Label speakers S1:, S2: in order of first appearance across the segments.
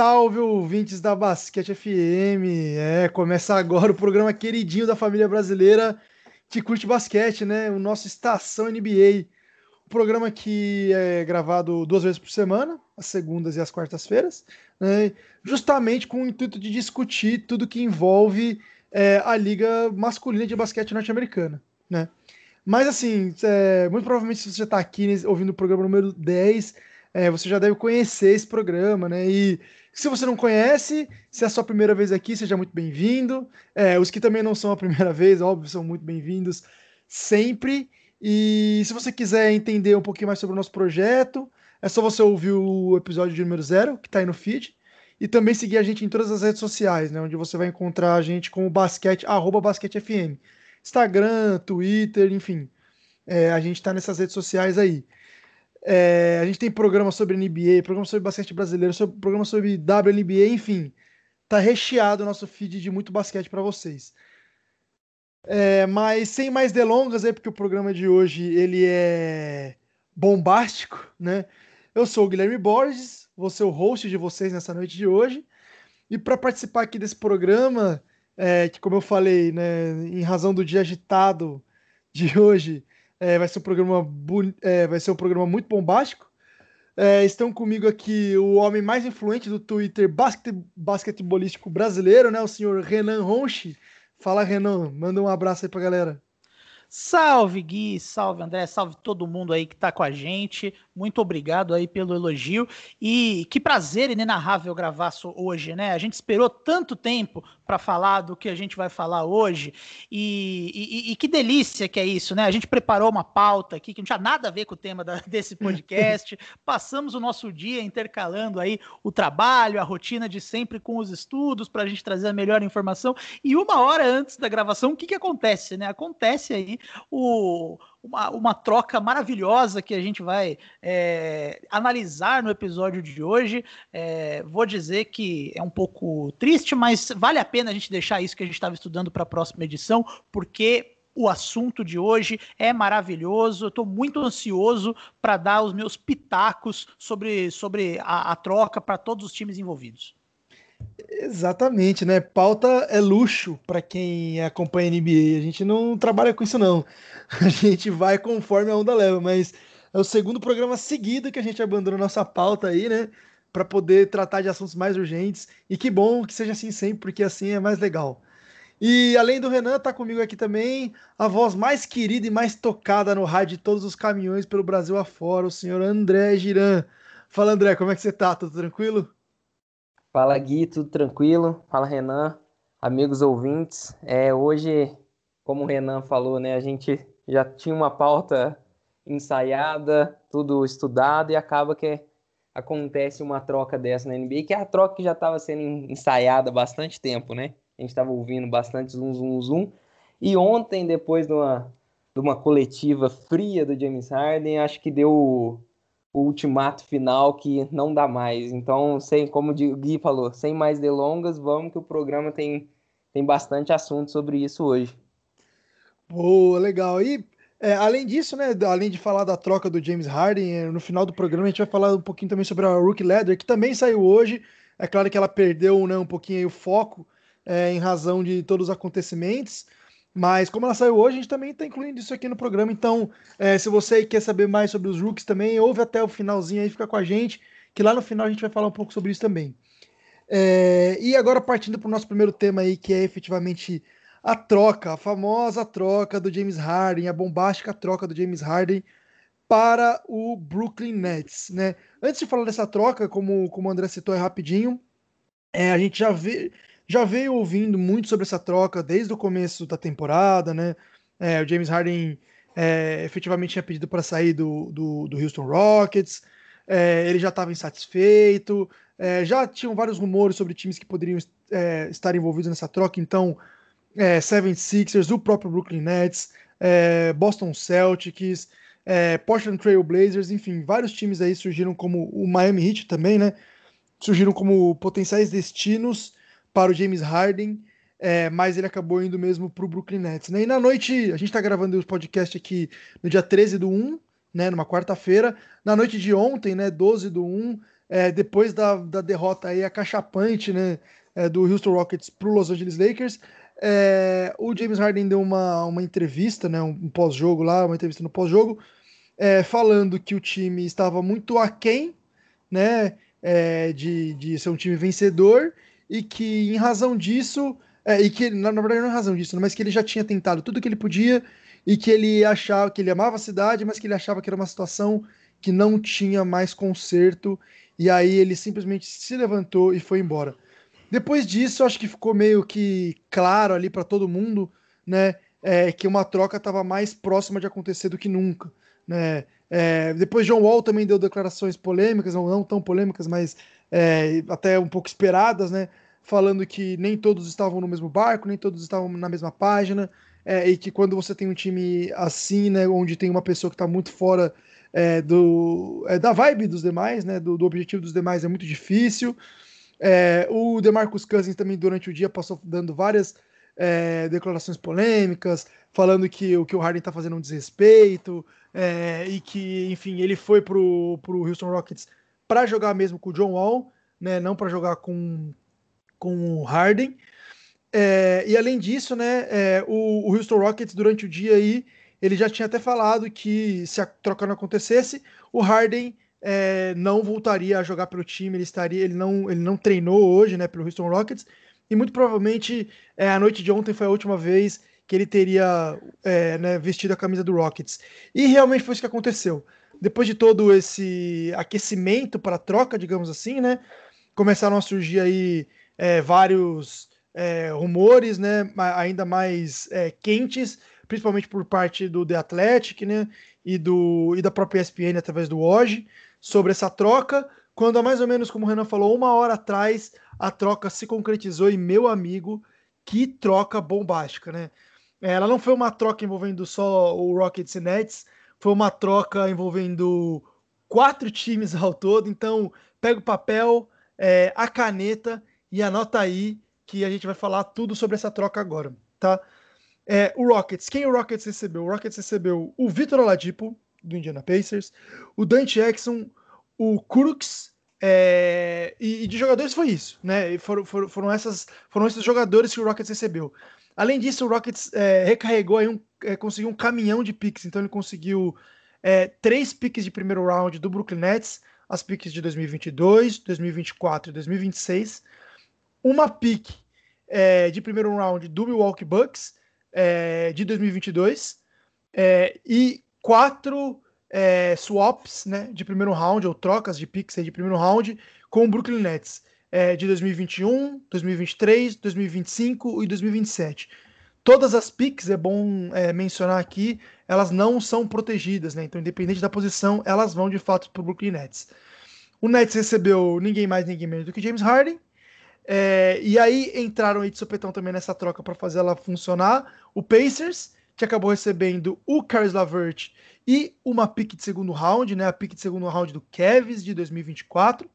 S1: Salve, ouvintes da Basquete FM! É, começa agora o programa queridinho da família brasileira que curte basquete, né? O nosso Estação NBA. O programa que é gravado duas vezes por semana, as segundas e as quartas-feiras, né? justamente com o intuito de discutir tudo que envolve é, a liga masculina de basquete norte-americana, né? Mas assim, é, muito provavelmente se você está aqui ouvindo o programa número 10, é, você já deve conhecer esse programa, né? E se você não conhece, se é a sua primeira vez aqui, seja muito bem-vindo. É, os que também não são a primeira vez, óbvio, são muito bem-vindos sempre. E se você quiser entender um pouquinho mais sobre o nosso projeto, é só você ouvir o episódio de número zero, que está aí no feed. E também seguir a gente em todas as redes sociais, né? Onde você vai encontrar a gente com o basquete, arroba basquetefm. Instagram, Twitter, enfim. É, a gente está nessas redes sociais aí. É, a gente tem programa sobre NBA, programa sobre basquete brasileiro, programa sobre WNBA, enfim. Tá recheado o nosso feed de muito basquete para vocês. É, mas sem mais delongas, é porque o programa de hoje ele é bombástico, né? Eu sou o Guilherme Borges, vou ser o host de vocês nessa noite de hoje. E para participar aqui desse programa, é, que como eu falei, né, em razão do dia agitado de hoje, é, vai ser um programa é, vai ser um programa muito bombástico. É, estão comigo aqui o homem mais influente do Twitter basquete, basquetebolístico brasileiro, né? O senhor Renan Ronchi. Fala, Renan. Manda um abraço aí pra galera.
S2: Salve Gui, salve André, salve todo mundo aí que tá com a gente. Muito obrigado aí pelo elogio. E que prazer inenarrável gravar hoje, né? A gente esperou tanto tempo para falar do que a gente vai falar hoje. E, e, e, que delícia que é isso, né? A gente preparou uma pauta aqui que não tinha nada a ver com o tema da, desse podcast. Passamos o nosso dia intercalando aí o trabalho, a rotina de sempre com os estudos para a gente trazer a melhor informação. E uma hora antes da gravação, o que, que acontece, né? Acontece aí o, uma, uma troca maravilhosa que a gente vai é, analisar no episódio de hoje. É, vou dizer que é um pouco triste, mas vale a pena a gente deixar isso que a gente estava estudando para a próxima edição, porque o assunto de hoje é maravilhoso. Estou muito ansioso para dar os meus pitacos sobre, sobre a, a troca para todos os times envolvidos.
S1: Exatamente, né? Pauta é luxo para quem acompanha a NBA. A gente não trabalha com isso, não. A gente vai conforme a onda leva, mas é o segundo programa seguido que a gente abandona nossa pauta aí, né? Para poder tratar de assuntos mais urgentes. E que bom que seja assim sempre, porque assim é mais legal. E além do Renan, tá comigo aqui também a voz mais querida e mais tocada no rádio de todos os caminhões pelo Brasil afora, o senhor André Giran. Fala, André, como é que você tá? Tudo tranquilo?
S3: Fala Gui, tudo tranquilo? Fala Renan, amigos ouvintes. É, hoje, como o Renan falou, né, a gente já tinha uma pauta ensaiada, tudo estudado e acaba que acontece uma troca dessa na NBA, que é a troca que já estava sendo ensaiada há bastante tempo, né? A gente estava ouvindo bastante zoom, zoom, zoom. E ontem, depois de uma, de uma coletiva fria do James Harden, acho que deu o ultimato final que não dá mais. Então, sem, como o Gui falou, sem mais delongas, vamos que o programa tem, tem bastante assunto sobre isso hoje.
S1: Boa, legal. E é, além disso, né, além de falar da troca do James Harden, é, no final do programa a gente vai falar um pouquinho também sobre a Rookie Leather, que também saiu hoje. É claro que ela perdeu né, um pouquinho o foco é, em razão de todos os acontecimentos. Mas como ela saiu hoje, a gente também está incluindo isso aqui no programa. Então, é, se você quer saber mais sobre os rookies também, ouve até o finalzinho aí, fica com a gente, que lá no final a gente vai falar um pouco sobre isso também. É, e agora partindo para o nosso primeiro tema aí, que é efetivamente a troca, a famosa troca do James Harden, a bombástica troca do James Harden para o Brooklyn Nets, né? Antes de falar dessa troca, como, como o André citou aí rapidinho, é, a gente já vê, já veio ouvindo muito sobre essa troca desde o começo da temporada, né? É, o James Harden é, efetivamente tinha pedido para sair do, do, do, Houston Rockets, é, ele já estava insatisfeito, é, já tinham vários rumores sobre times que poderiam é, estar envolvidos nessa troca, então é, Seven Sixers, o próprio Brooklyn Nets, é, Boston Celtics, Portland Trail Blazers, enfim, vários times aí surgiram como o Miami Heat também, né? Surgiram como potenciais destinos para o James Harden, é, mas ele acabou indo mesmo para o Brooklyn Nets. Né? E na noite, a gente está gravando o podcast aqui no dia 13 do 1, né, numa quarta-feira. Na noite de ontem, né, 12 do 1, é, depois da, da derrota aí acachapante, né, é, do Houston Rockets para o Los Angeles Lakers, é, o James Harden deu uma, uma entrevista, né, um, um pós-jogo lá, uma entrevista no pós-jogo, é, falando que o time estava muito aquém, né, é, de, de ser um time vencedor e que em razão disso, é, e que na, na, verdade não é razão disso, né, mas que ele já tinha tentado tudo que ele podia e que ele achava que ele amava a cidade, mas que ele achava que era uma situação que não tinha mais conserto e aí ele simplesmente se levantou e foi embora. Depois disso, acho que ficou meio que claro ali para todo mundo, né, é, que uma troca estava mais próxima de acontecer do que nunca, né? É, depois John Wall também deu declarações polêmicas, não, não tão polêmicas, mas é, até um pouco esperadas, né? Falando que nem todos estavam no mesmo barco, nem todos estavam na mesma página, é, e que quando você tem um time assim, né, onde tem uma pessoa que está muito fora é, do, é, da vibe dos demais, né, do, do, objetivo dos demais, é muito difícil. É, o DeMarcus Cousins também durante o dia passou dando várias é, declarações polêmicas, falando que o que o Harden está fazendo é um desrespeito e que, enfim, ele foi pro, pro Houston Rockets para jogar mesmo com o John Wall, né, não para jogar com, com o Harden. É, e além disso, né, é, o, o, Houston Rockets durante o dia aí, ele já tinha até falado que se a troca não acontecesse, o Harden é, não voltaria a jogar pelo time, ele estaria, ele não, ele não treinou hoje, né, pelo Houston Rockets, e muito provavelmente é, a noite de ontem foi a última vez que ele teria é, né, vestido a camisa do Rockets. E realmente foi isso que aconteceu. Depois de todo esse aquecimento para troca, digamos assim, né, começaram a surgir aí é, vários é, rumores, né, ainda mais é, quentes, principalmente por parte do The Athletic, né, e, do, e da própria ESPN através do OG, sobre essa troca, quando há mais ou menos, como o Renan falou, uma hora atrás, a troca se concretizou e, meu amigo, que troca bombástica, né? É, ela não foi uma troca envolvendo só o Rockets e Nets, foi uma troca envolvendo quatro times ao todo, então pega o papel, é, a caneta e anota aí que a gente vai falar tudo sobre essa troca agora, tá? É, o Rockets, quem o Rockets recebeu? O Rockets recebeu o Vitor Oladipo, do Indiana Pacers, o Dante Jackson, o Crooks, é, e, e, de jogadores foi isso, né? foram, foram, foram, essas, foram esses jogadores que o Rockets recebeu. Além disso, o Rockets é, recarregou aí um, é, conseguiu um caminhão de picks, então ele conseguiu é, três picks de primeiro round do Brooklyn Nets, as picks de 2022, 2024 e 2026 uma pick é, de primeiro round do Milwaukee Bucks é, de 2022 é, e quatro swaps né, de primeiro round, ou trocas de picks de primeiro round com o Brooklyn Nets é, de 2021, 2023, 2025 e 2027. Todas as picks, é bom é, mencionar aqui, elas não são protegidas, né? Então, independente da posição, elas vão de fato para o Brooklyn Nets. O Nets recebeu ninguém mais, ninguém menos do que James Harden, é, e aí entraram aí de sopetão também nessa troca para fazer ela funcionar. O Pacers, que acabou recebendo o Caris Lavert e uma pick de segundo round, né? A pick de segundo round do Cavs de 2024.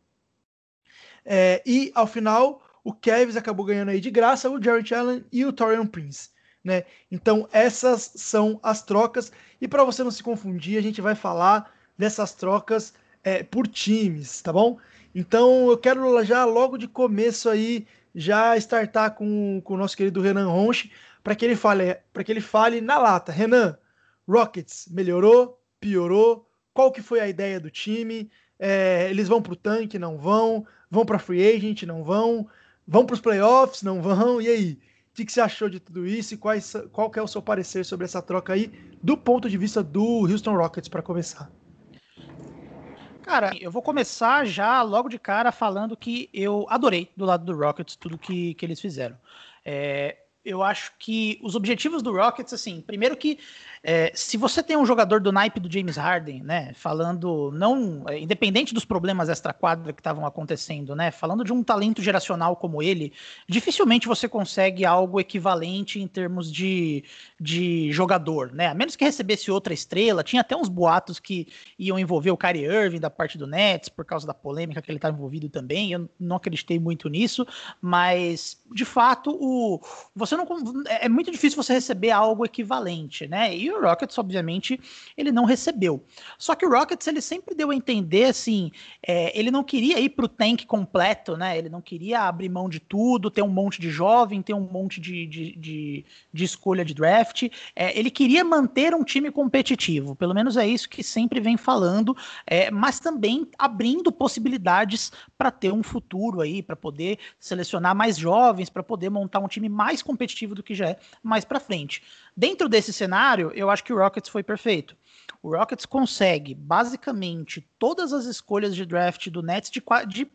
S1: É, e ao final, o Cavs acabou ganhando aí de graça o Jarrett Allen e o Torian Prince. Né? Então, essas são as trocas. E para você não se confundir, a gente vai falar dessas trocas é, por times, tá bom? Então eu quero já logo de começo aí já startar com, com o nosso querido Renan Ronche para que ele fale para que ele fale na lata. Renan, Rockets melhorou, piorou? Qual que foi a ideia do time? É, eles vão para o tanque, não vão? Vão para free agent, não vão? Vão para os playoffs, não vão? E aí? O que, que, você achou de tudo isso e quais, qual que é o seu parecer sobre essa troca aí do ponto de vista do Houston Rockets para começar?
S2: Cara, eu vou começar já logo de cara falando que eu adorei do lado do Rockets tudo que, que eles fizeram. É, eu acho que os objetivos do Rockets, assim, primeiro que é, se você tem um jogador do naipe do James Harden, né, falando não, é, independente dos problemas extra-quadra que estavam acontecendo, né, falando de um talento geracional como ele, dificilmente você consegue algo equivalente em termos de, de jogador, né, a menos que recebesse outra estrela, tinha até uns boatos que iam envolver o Kyrie Irving da parte do Nets, por causa da polêmica que ele estava envolvido também, eu não acreditei muito nisso, mas de fato, o você não é, é muito difícil você receber algo equivalente, né? E o Rockets, obviamente, ele não recebeu. Só que o Rockets ele sempre deu a entender assim, é, ele não queria ir para o tank completo, né? Ele não queria abrir mão de tudo, ter um monte de jovem, ter um monte de, de, de, de escolha de draft. É, ele queria manter um time competitivo, pelo menos é isso que sempre vem falando, é, mas também abrindo possibilidades para ter um futuro aí, para poder selecionar mais jovens, para poder montar um time mais competitivo do que já é mais para frente. Dentro desse cenário, eu acho que o Rockets foi perfeito. O Rockets consegue basicamente todas as escolhas de draft do Nets de, de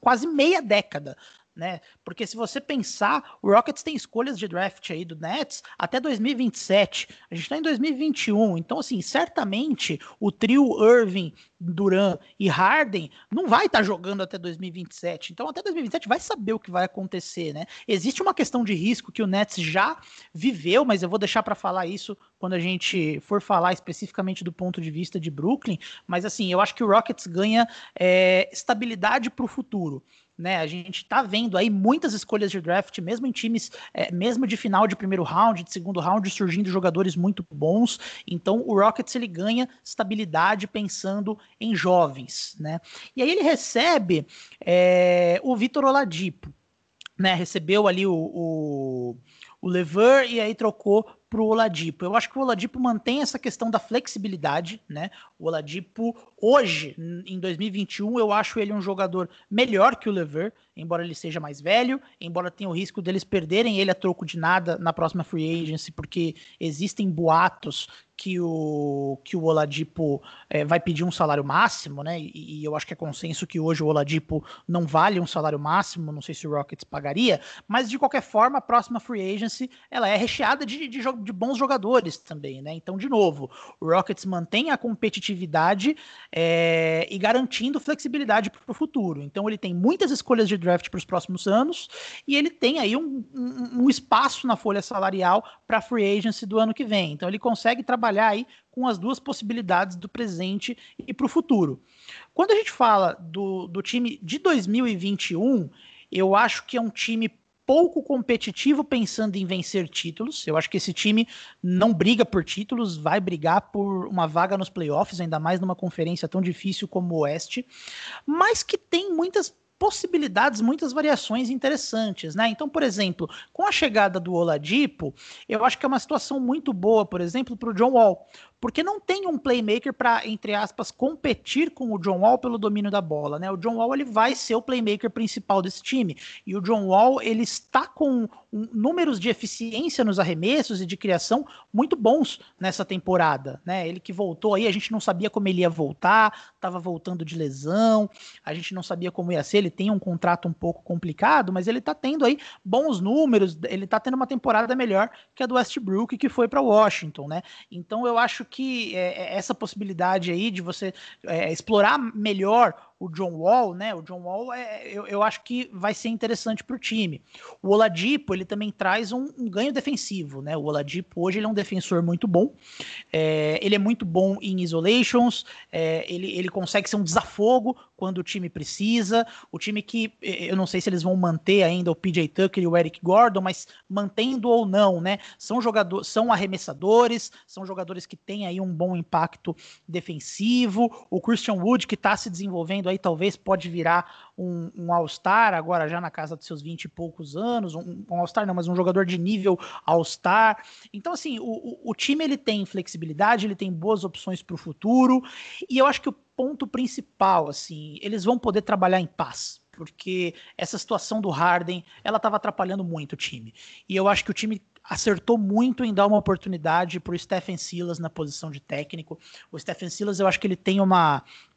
S2: quase meia década né? Porque se você pensar, o Rockets tem escolhas de draft aí do Nets até 2027. A gente está em 2021, então assim, certamente o trio Irving, Duran e Harden não vai estar tá jogando até 2027. Então até 2027 vai saber o que vai acontecer, né? Existe uma questão de risco que o Nets já viveu, mas eu vou deixar para falar isso quando a gente for falar especificamente do ponto de vista de Brooklyn. Mas assim, eu acho que o Rockets ganha é, estabilidade para o futuro né? A gente tá vendo aí muitas escolhas de draft, mesmo em times, é, mesmo de final de primeiro round, de segundo round, surgindo jogadores muito bons. Então o Rockets ele ganha estabilidade pensando em jovens, né? E aí ele recebe é, o Vitor Oladipo, né? Recebeu ali o, o, o Lever e aí trocou para o Oladipo. Eu acho que o Oladipo mantém essa questão da flexibilidade, né? O Oladipo, hoje, em 2021, eu acho ele um jogador melhor que o Lever, embora ele seja mais velho, embora tenha o risco deles perderem ele a troco de nada na próxima free agency, porque existem boatos que o, que o Oladipo é, vai pedir um salário máximo, né? E, e, eu acho que é consenso que hoje o Oladipo não vale um salário máximo, não sei se o Rockets pagaria, mas de qualquer forma, a próxima free agency ela é recheada de, de, de bons jogadores também, né? Então, de novo, o Rockets mantém a competitividade é, e garantindo flexibilidade para o futuro. Então, ele tem muitas escolhas de draft para os próximos anos e ele tem aí um, um, um espaço na folha salarial para free agency do ano que vem. Então, ele consegue trabalhar trabalhar aí com as duas possibilidades do presente e para o futuro. Quando a gente fala do, do time de 2021, eu acho que é um time pouco competitivo pensando em vencer títulos. Eu acho que esse time não briga por títulos, vai brigar por uma vaga nos playoffs, ainda mais numa conferência tão difícil como o Oeste, mas que tem muitas possibilidades, muitas variações interessantes, né? Então, por exemplo, com a chegada do Oladipo, eu acho que é uma situação muito boa, por exemplo, para o John Wall, porque não tem um playmaker para, entre aspas, competir com o John Wall pelo domínio da bola, né? O John Wall ele vai ser o playmaker principal desse time e o John Wall ele está com um, números de eficiência nos arremessos e de criação muito bons nessa temporada, né? Ele que voltou aí, a gente não sabia como ele ia voltar, estava voltando de lesão, a gente não sabia como ia ser. Ele tem um contrato um pouco complicado, mas ele está tendo aí bons números, ele está tendo uma temporada melhor que a do Westbrook que foi para Washington, né? Então eu acho que é, é, essa possibilidade aí de você é, explorar melhor o John Wall, né? O John Wall, é, eu, eu acho que vai ser interessante para o time. O Oladipo, ele também traz um, um, ganho defensivo, né? O Oladipo, hoje, ele é um defensor muito bom. É, ele é muito bom em isolations, é, ele, ele consegue ser um desafogo quando o time precisa. O time que, eu não sei se eles vão manter ainda o PJ Tucker e o Eric Gordon, mas mantendo ou não, né? São jogadores, são arremessadores, são jogadores que têm aí um bom impacto defensivo. O Christian Wood, que está se desenvolvendo aí talvez pode virar um, um All-Star, agora já na casa dos seus 20 e poucos anos, um, um All-Star não, mas um jogador de nível All-Star. Então, assim, o, o, time ele tem flexibilidade, ele tem boas opções para o futuro, e eu acho que o ponto principal, assim, eles vão poder trabalhar em paz porque essa situação do Harden, ela estava atrapalhando muito o time. E eu acho que o time acertou muito em dar uma oportunidade para o Stephen Silas na posição de técnico. O Stephen Silas, eu acho que ele tem uma, um,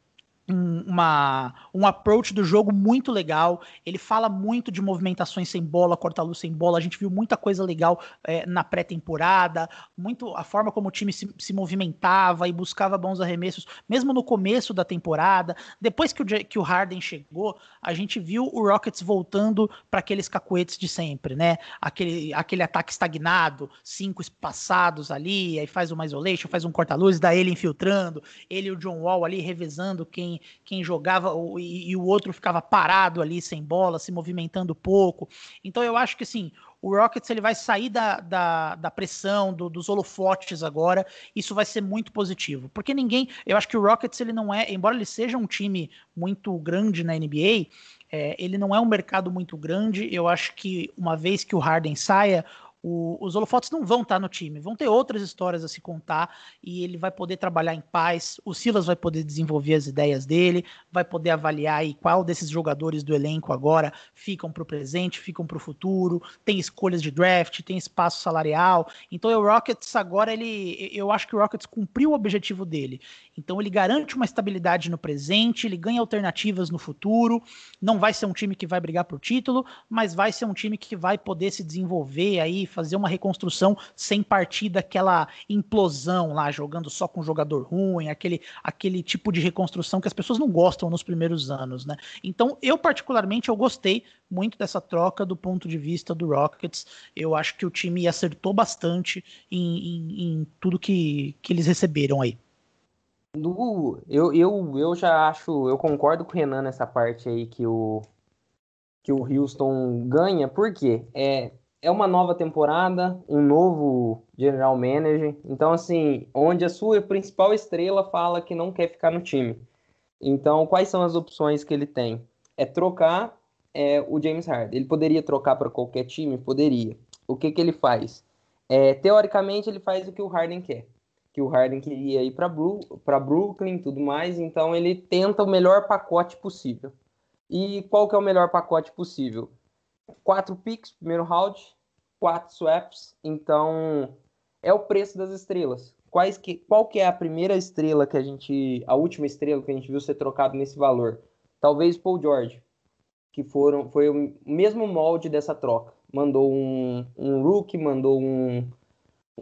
S2: uma, um approach do jogo muito legal. Ele fala muito de movimentações sem bola, corta-luz sem bola. A gente viu muita coisa legal é, na pré-temporada, muito a forma como o time se, se, movimentava e buscava bons arremessos, mesmo no começo da temporada. Depois que o, que o Harden chegou, a gente viu o Rockets voltando para aqueles cacuetes de sempre, né? Aquele, aquele ataque estagnado, cinco espaçados ali, aí faz uma isolation, faz um corta-luz, dá ele infiltrando, ele e o John Wall ali revezando quem quem, quem jogava e, e, o outro ficava parado ali sem bola, se movimentando pouco. Então eu acho que assim, o Rockets ele vai sair da, da, da pressão, do, dos holofotes agora. Isso vai ser muito positivo. Porque ninguém. Eu acho que o Rockets ele não é. Embora ele seja um time muito grande na NBA, é, ele não é um mercado muito grande. Eu acho que uma vez que o Harden saia, o, os holofotes não vão estar no time, vão ter outras histórias a se contar e ele vai poder trabalhar em paz. O Silas vai poder desenvolver as ideias dele, vai poder avaliar aí qual desses jogadores do elenco agora ficam para o presente, ficam para o futuro. Tem escolhas de draft, tem espaço salarial. Então o Rockets agora ele, eu acho que o Rockets cumpriu o objetivo dele. Então ele garante uma estabilidade no presente, ele ganha alternativas no futuro. Não vai ser um time que vai brigar por título, mas vai ser um time que vai poder se desenvolver aí fazer uma reconstrução sem partir daquela implosão lá, jogando só com jogador ruim, aquele, aquele tipo de reconstrução que as pessoas não gostam nos primeiros anos, né? Então, eu particularmente, eu gostei muito dessa troca do ponto de vista do Rockets. Eu acho que o time acertou bastante em, em, em tudo que, que eles receberam aí.
S3: Do, eu, eu, eu já acho, eu concordo com o Renan nessa parte aí que o, que o Houston ganha, porque é, é uma nova temporada, um novo general manager. Então, assim, onde a sua principal estrela fala que não quer ficar no time. Então, quais são as opções que ele tem? É trocar é, o James Harden. Ele poderia trocar para qualquer time? Poderia. O que, que ele faz? É, teoricamente, ele faz o que o Harden quer. Que o Harden queria ir para Bru Brooklyn tudo mais. Então, ele tenta o melhor pacote possível. E qual que é o melhor pacote possível? quatro picks, primeiro round, quatro swaps, então é o preço das estrelas. Quais que, qual que é a primeira estrela que a gente, a última estrela que a gente viu ser trocado nesse valor? Talvez Paul George, que foram, foi o mesmo molde dessa troca. Mandou um, um rookie, mandou um,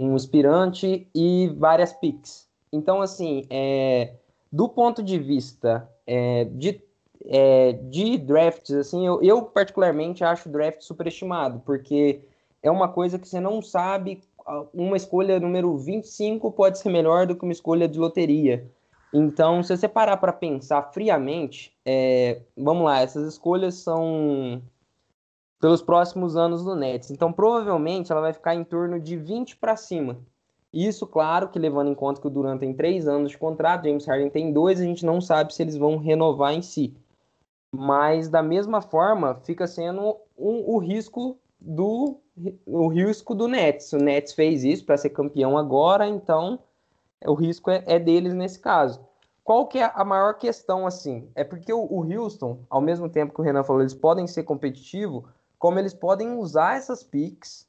S3: um aspirante e várias picks. Então, assim, é, do ponto de vista é, de é, de drafts, assim, eu, eu particularmente acho o draft superestimado, porque é uma coisa que você não sabe. Uma escolha número 25 pode ser melhor do que uma escolha de loteria. Então, se você parar para pensar friamente, é, vamos lá, essas escolhas são pelos próximos anos do Nets. Então, provavelmente, ela vai ficar em torno de 20 para cima. Isso, claro, que levando em conta que o Durant tem três anos de contrato, James Harden tem dois, a gente não sabe se eles vão renovar em si mas da mesma forma fica sendo um, o risco do o risco do Nets. O Nets fez isso para ser campeão agora, então o risco é, é, deles nesse caso. Qual que é a maior questão assim? É porque o, o Houston, ao mesmo tempo que o Renan falou, eles podem ser competitivos, como eles podem usar essas picks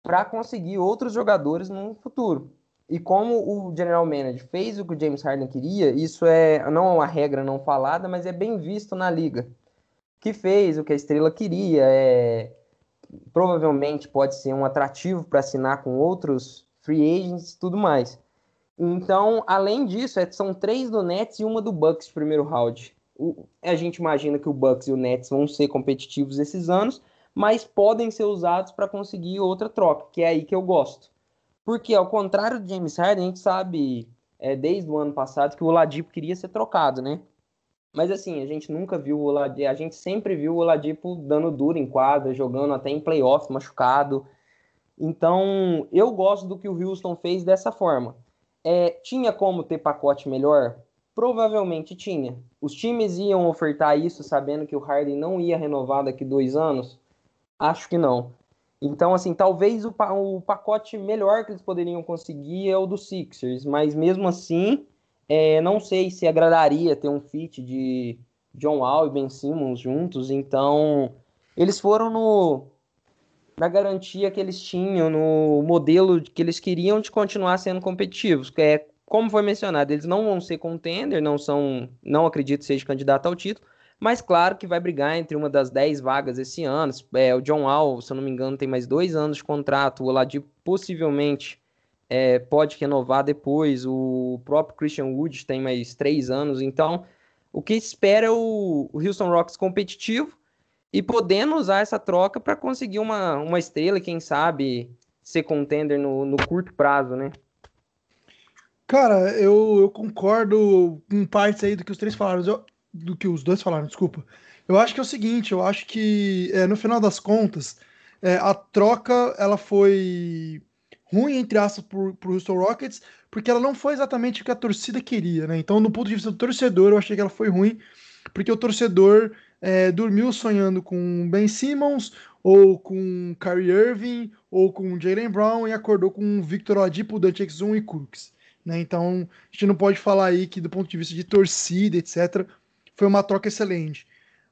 S3: para conseguir outros jogadores no futuro. E como o general manager fez o que o James Harden queria, isso é não é uma regra não falada, mas é bem visto na liga. Que fez o que a estrela queria, é provavelmente pode ser um atrativo para assinar com outros free agents e tudo mais. Então, além disso, é, são três do Nets e uma do Bucks primeiro round. O, a gente imagina que o Bucks e o Nets vão ser competitivos esses anos, mas podem ser usados para conseguir outra troca, que é aí que eu gosto. Porque, ao contrário do James Harden, a gente sabe é, desde o ano passado que o Oladipo queria ser trocado, né? Mas assim, a gente nunca viu o Oladipo, a gente sempre viu o Oladipo dando duro em quadra, jogando até em playoff machucado. Então, eu gosto do que o Houston fez dessa forma. É, tinha como ter pacote melhor? Provavelmente tinha. Os times iam ofertar isso sabendo que o Harden não ia renovar daqui dois anos? Acho que não. Então, assim, talvez o, o pacote melhor que eles poderiam conseguir é o do Sixers, mas mesmo assim, é, não sei se agradaria ter um fit de John Wall e Ben Simmons juntos. Então, eles foram no na garantia que eles tinham, no modelo que eles queriam de continuar sendo competitivos. É, como foi mencionado, eles não vão ser contender, não são, não acredito seja candidato ao título, mas claro que vai brigar entre uma das 10 vagas esse ano. É, o John Wall, se eu não me engano, tem mais dois anos de contrato. O Oladipo possivelmente é, pode renovar depois. O próprio Christian Wood tem mais três anos. Então, o que espera é o, o Houston Rockets competitivo e podendo usar essa troca para conseguir uma, uma estrela, quem sabe ser contender no, no curto prazo, né?
S1: Cara, eu, eu concordo com partes aí do que os três falaram, eu, do que os dois falaram, desculpa. Eu acho que é o seguinte, eu acho que é, no final das contas, é, a troca ela foi ruim, entre aspas, pro, pro Houston Rockets, porque ela não foi exatamente o que a torcida queria, né? Então, no ponto de vista do torcedor, eu achei que ela foi ruim, porque o torcedor é, dormiu sonhando com Ben Simmons, ou com Kyrie Irving, ou com Jalen Brown, e acordou com Victor Oladipo, Dante Exum e Cooks. Né? Então, a gente não pode falar aí que do ponto de vista de torcida, etc., foi uma troca excelente.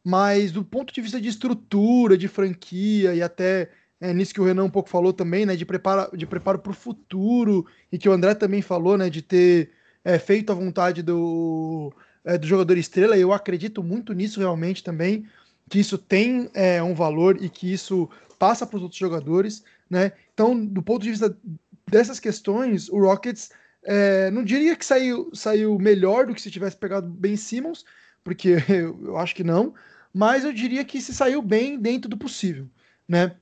S1: Mas do ponto de vista de estrutura, de franquia e até é, nisso que o Renan um pouco falou também, né, de preparo de preparo para o futuro e que o André também falou, né, de ter é, feito a vontade do, é, do jogador estrela. Eu acredito muito nisso realmente também, que isso tem é, um valor e que isso passa para os outros jogadores, né? Então, do ponto de vista dessas questões, o Rockets é, não diria que saiu, saiu melhor do que se tivesse pegado Ben Simmons, porque eu, acho que não, mas eu diria que se saiu bem dentro do possível, né?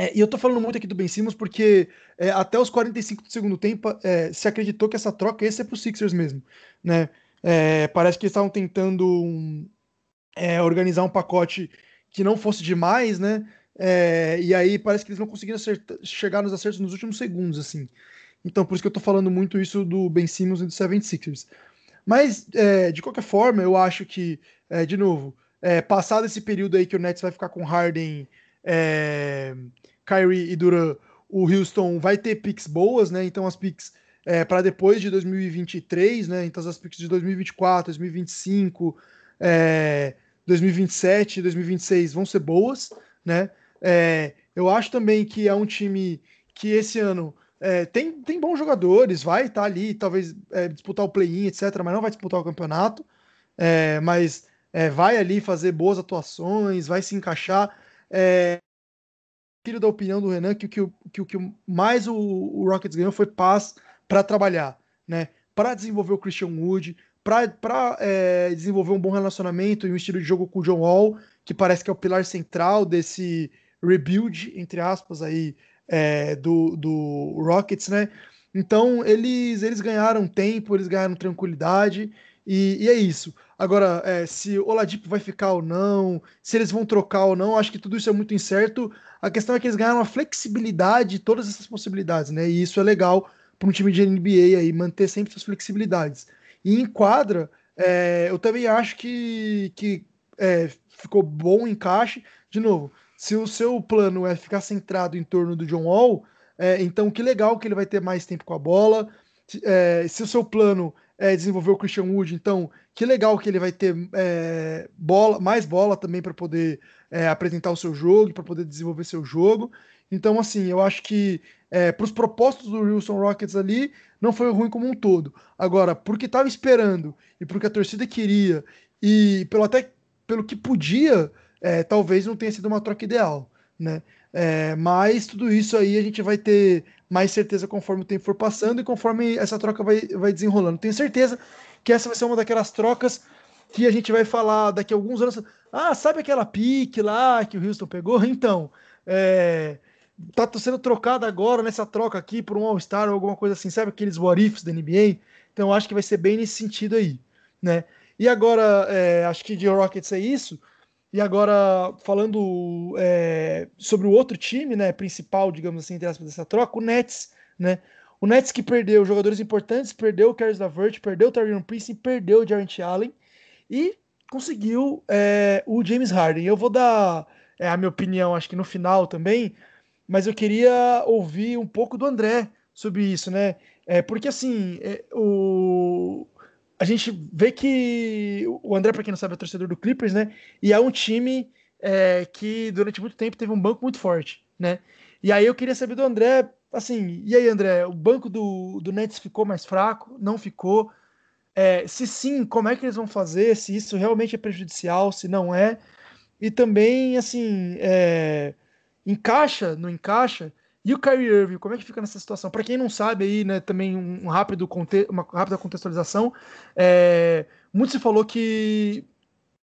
S1: É, e eu tô falando muito aqui do Ben Simmons porque é, até os 45 do segundo tempo é, se acreditou que essa troca ia ser pro Sixers mesmo, né? É, parece que eles estavam tentando um, é, organizar um pacote que não fosse demais, né? É, e aí parece que eles não conseguiram acertar, chegar nos acertos nos últimos segundos, assim. Então por isso que eu tô falando muito isso do Ben Simmons e do 76ers. Mas, de qualquer forma, eu acho que, de novo, é, passado esse período aí que o Nets vai ficar com Harden, é, Kyrie e Duran, o Houston vai ter picks boas, né? Então as picks é, para depois de 2023, né? Então as picks de 2024, 2025, é, 2027, 2026 vão ser boas, né? É, eu acho também que é um time que esse ano é, tem, tem bons jogadores, vai estar tá ali, talvez é, disputar o play-in, etc., mas não vai disputar o campeonato. É, mas é, vai ali fazer boas atuações, vai se encaixar. É, filho da opinião do Renan que o que, que, que, mais o, o Rockets ganhou foi paz para trabalhar, né? Para desenvolver o Christian Wood, para é, desenvolver um bom relacionamento e um estilo de jogo com o John Wall, que parece que é o pilar central desse rebuild, entre aspas, aí, é, do, do Rockets, né? Então eles, eles ganharam tempo, eles ganharam tranquilidade, e, e é isso. Agora, é, se o Oladipo vai ficar ou não, se eles vão trocar ou não, acho que tudo isso é muito incerto. A questão é que eles ganharam a flexibilidade de todas essas possibilidades, né? E isso é legal para um time de NBA aí, manter sempre suas flexibilidades. E em quadra, é, eu também acho que, que é, ficou bom o encaixe. De novo, se o seu plano é ficar centrado em torno do John Wall, é, então que legal que ele vai ter mais tempo com a bola. É, se o seu plano é, desenvolver o Christian Wood, então que legal que ele vai ter é, bola, mais bola também para poder é, apresentar o seu jogo, para poder desenvolver seu jogo. Então, assim, eu acho que é, para os propósitos do Houston Rockets ali, não foi ruim como um todo. Agora, porque estava esperando e porque a torcida queria e pelo até pelo que podia, é, talvez não tenha sido uma troca ideal, né? É, mas tudo isso aí a gente vai ter mais certeza conforme o tempo for passando e conforme essa troca vai, vai desenrolando. Tenho certeza que essa vai ser uma daquelas trocas que a gente vai falar daqui a alguns anos. Ah, sabe aquela pique lá que o Houston pegou? Então, é, tá sendo trocado agora nessa troca aqui por um All-Star ou alguma coisa assim, sabe aqueles what ifs da NBA? Então, acho que vai ser bem nesse sentido aí, né? E agora, é, acho que de Rockets é isso. E agora, falando é, sobre o outro time, né, principal, digamos assim, dessa troca, o Nets, né? O Nets que perdeu jogadores importantes, perdeu o Caris LaVert, perdeu o Tyrion Prince, perdeu o Jarrett Allen e conseguiu é, o James Harden. Eu vou dar é, a minha opinião, acho que no final também, mas eu queria ouvir um pouco do André sobre isso, né? É, porque assim, é, o, a gente vê que o André, para quem não sabe, é torcedor do Clippers, né? E é um time é, que durante muito tempo teve um banco muito forte, né? E aí eu queria saber do André, assim, e aí, André, o banco do, do Nets ficou mais fraco? Não ficou? É, se sim, como é que eles vão fazer? Se isso realmente é prejudicial, se não é? E também, assim, é, encaixa, não encaixa? E o Kyrie Irving, como é que fica nessa situação? Para quem não sabe aí, né, também um rápido uma rápida contextualização, é, muito se falou que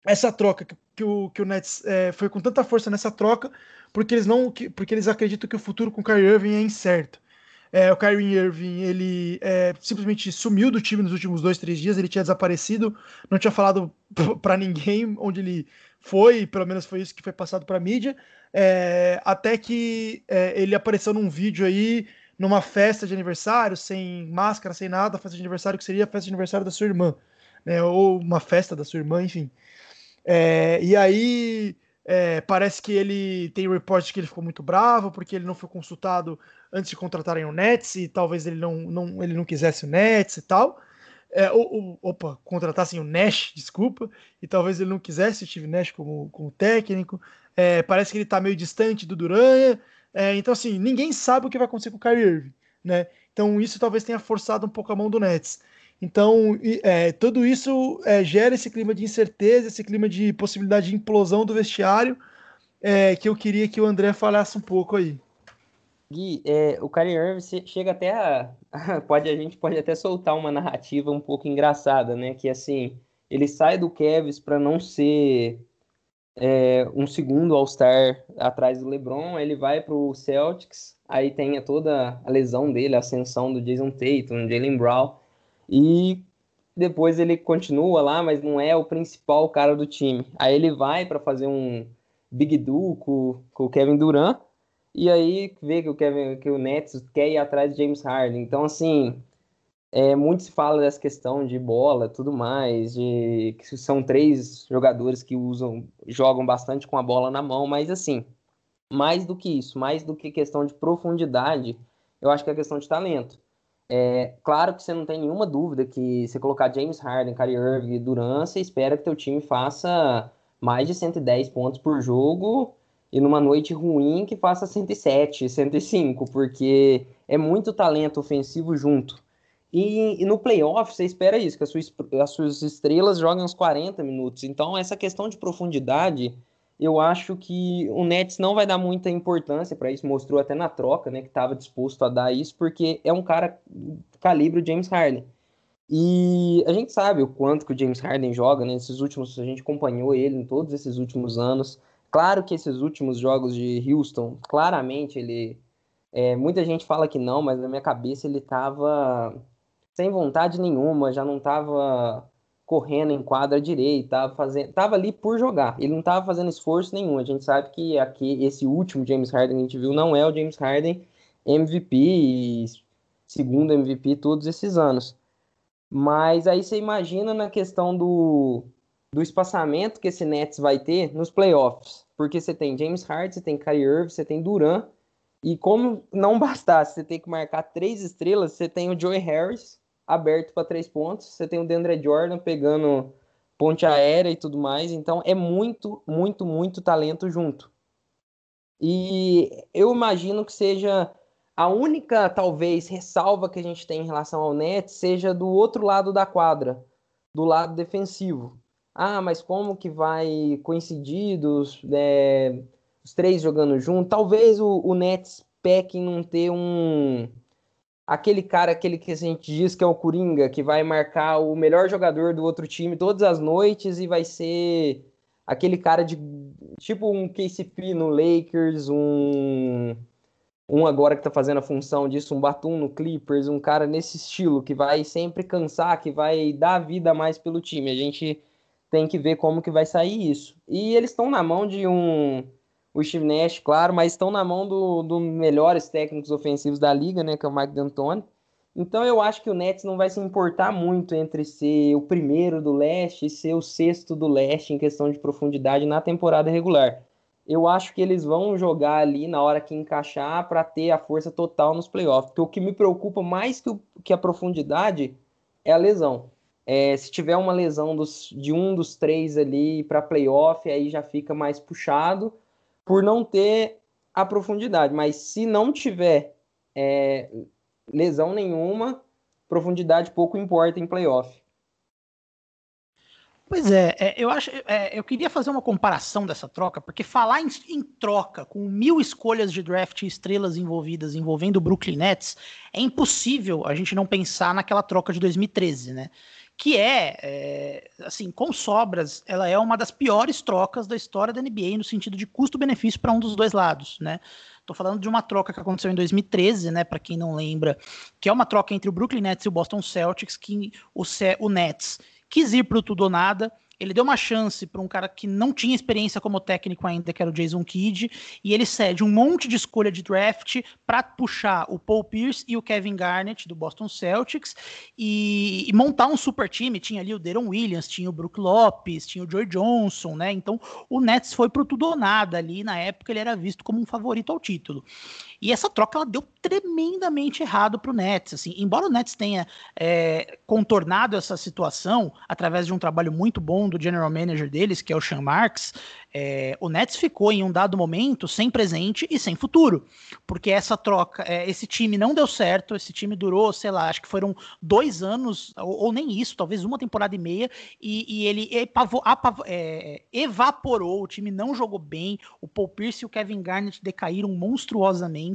S1: essa troca, que o, que o Nets é, foi com tanta força nessa troca, porque eles não, porque eles acreditam que o futuro com o Kyrie Irving é incerto. É, o Kyrie Irving, ele é, simplesmente sumiu do time nos últimos dois, três dias, ele tinha desaparecido, não tinha falado para ninguém onde ele foi, pelo menos foi isso que foi passado para mídia, é, até que é, ele apareceu num vídeo aí, numa festa de aniversário, sem máscara, sem nada, festa de aniversário que seria a festa de aniversário da sua irmã, né, ou uma festa da sua irmã, enfim. É, e aí é, parece que ele tem reporte que ele ficou muito bravo porque ele não foi consultado antes de contratarem o Nets e talvez ele não, não, ele não quisesse o Nets e tal. É, opa, contratassem o Nash, desculpa, e talvez ele não quisesse o Steve Nash como, como técnico. É, parece que ele está meio distante do Duranha. É, então, assim, ninguém sabe o que vai acontecer com o Kyrie Irving, né? Então, isso talvez tenha forçado um pouco a mão do Nets. Então, é, tudo isso é, gera esse clima de incerteza, esse clima de possibilidade de implosão do vestiário, é, que eu queria que o André falasse um pouco aí.
S3: Gui, é, o Kyrie Irving chega até a, pode a gente pode até soltar uma narrativa um pouco engraçada, né? Que assim ele sai do Cavs para não ser é, um segundo All-Star atrás do LeBron, ele vai para o Celtics, aí tem toda a lesão dele, a ascensão do Jason Tatum, Jalen Brown, e depois ele continua lá, mas não é o principal cara do time. Aí ele vai para fazer um Big Do com, com o Kevin Durant, e aí vê que o Kevin, que o Nets quer ir atrás de James Harden. Então, assim, é, muito se fala dessa questão de bola, tudo mais, de que são três jogadores que usam, jogam bastante com a bola na mão, mas assim, mais do que isso, mais do que questão de profundidade, eu acho que é questão de talento. É, claro que você não tem nenhuma dúvida que se colocar James Harden, Kyrie Irving e Durant, você espera que teu time faça mais de 110 pontos por jogo e numa noite ruim que faça 107, 105, porque é muito talento ofensivo junto. E, e, no playoff você espera isso, que as suas, as suas estrelas joguem uns 40 minutos. Então, essa questão de profundidade, eu acho que o Nets não vai dar muita importância para isso. Mostrou até na troca, né, que estava disposto a dar isso, porque é um cara calibre James Harden. E a gente sabe o quanto que o James Harden joga, né? Nesses últimos, a gente acompanhou ele em todos esses últimos anos. Claro que esses últimos jogos de Houston, claramente ele. É, muita gente fala que não, mas na minha cabeça ele estava sem vontade nenhuma, já não estava correndo em quadra direita, tava fazendo, tava ali por jogar. Ele não estava fazendo esforço nenhum. A gente sabe que aqui esse último James Harden que a gente viu não é o James Harden MVP e segundo MVP todos esses anos. Mas aí você imagina na questão do, do espaçamento que esse Nets vai ter nos playoffs, porque você tem James Harden, você tem Kyrie Irving, você tem Duran, e como não bastasse você ter que marcar três estrelas, você tem o Joey Harris, aberto para três pontos. Você tem o Deandre Jordan pegando ponte aérea e tudo mais. Então é muito, muito, muito talento junto. E eu imagino que seja a única, talvez, ressalva que a gente tem em relação ao Nets seja do outro lado da quadra, do lado defensivo. Ah, mas como que vai coincidir dos, é, os três jogando junto? Talvez o, o Nets peque em não ter um, aquele cara, aquele que a gente diz que é o Coringa, que vai marcar o melhor jogador do outro time todas as noites e vai ser aquele cara de tipo um KCP no Lakers, um um agora que tá fazendo a função disso, um Batum no Clippers, um cara nesse estilo que vai sempre cansar, que vai dar vida mais pelo time. A gente tem que ver como que vai sair isso. E eles estão na mão de um o Steve Nash, claro, mas estão na mão dos do melhores técnicos ofensivos da liga, né, que é o Mike D'Antoni. Então eu acho que o Nets não vai se importar muito entre ser o primeiro do leste e ser o sexto do leste em questão de profundidade na temporada regular. Eu acho que eles vão jogar ali na hora que encaixar para ter a força total nos playoffs. Porque o que me preocupa mais que, o, que a profundidade é a lesão. É, se tiver uma lesão dos, de um dos três ali para playoff, aí já fica mais puxado por não ter a profundidade. Mas se não tiver é, lesão nenhuma, profundidade pouco importa em playoff.
S2: Pois é, é eu acho, é, eu queria fazer uma comparação dessa troca, porque falar em, em, troca com mil escolhas de draft e estrelas envolvidas envolvendo o Brooklyn Nets é impossível a gente não pensar naquela troca de 2013, né? Que é, é, assim, com sobras, ela é uma das piores trocas da história da NBA no sentido de custo-benefício para um dos dois lados, né? Tô falando de uma troca que aconteceu em 2013, né? Para quem não lembra, que é uma troca entre o Brooklyn Nets e o Boston Celtics, que o, o Nets quis ir pro tudo ou nada ele deu uma chance para um cara que não tinha experiência como técnico ainda, que era o Jason Kidd, e ele cede um monte de escolha de draft para puxar o Paul Pierce e o Kevin Garnett do Boston Celtics e, e, montar um super time. Tinha ali o Deron Williams, tinha o Brook Lopes, tinha o Joy Johnson, né? Então o Nets foi pro tudo ou nada ali. Na época ele era visto como um favorito ao título. E essa troca ela deu tremendamente errado para o Nets. Assim, embora o Nets tenha é, contornado essa situação através de um trabalho muito bom do general manager deles, que é o Sean Marks, é, o Nets ficou em um dado momento sem presente e sem futuro, porque essa troca, é, esse time não deu certo, esse time durou, sei lá, acho que foram dois anos, ou, ou nem isso, talvez uma temporada e meia, e, e ele epavo, apavo, é, evaporou, o time não jogou bem, o Paul Pierce e o Kevin Garnett decaíram monstruosamente,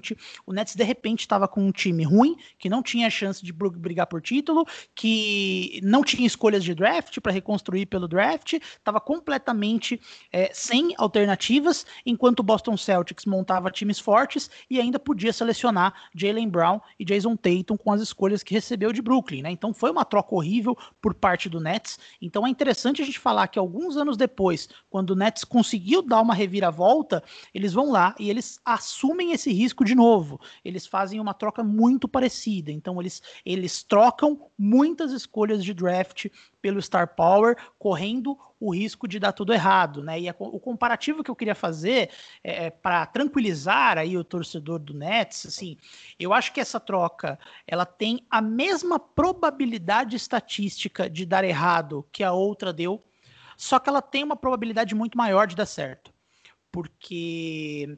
S2: o Nets de repente estava com um time ruim, que não tinha chance de brigar por título, que não tinha escolhas de draft para reconstruir pelo draft, estava completamente é, sem alternativas, enquanto o Boston Celtics montava times fortes e ainda podia selecionar Jalen Brown e Jason Tatum com as escolhas que recebeu de Brooklyn, né? Então foi uma troca horrível por parte do Nets. Então é interessante a gente falar que alguns anos depois, quando o Nets conseguiu dar uma reviravolta, eles vão lá e eles assumem esse risco de novo. Eles fazem uma troca muito parecida. Então eles eles trocam muitas escolhas de draft pelo Star Power, correndo o risco de dar tudo errado, né? E a, o comparativo que eu queria fazer é, é para tranquilizar aí o torcedor do Nets, assim, eu acho que essa troca ela tem a mesma probabilidade estatística de dar errado que a outra deu, só que ela tem uma probabilidade muito maior de dar certo, porque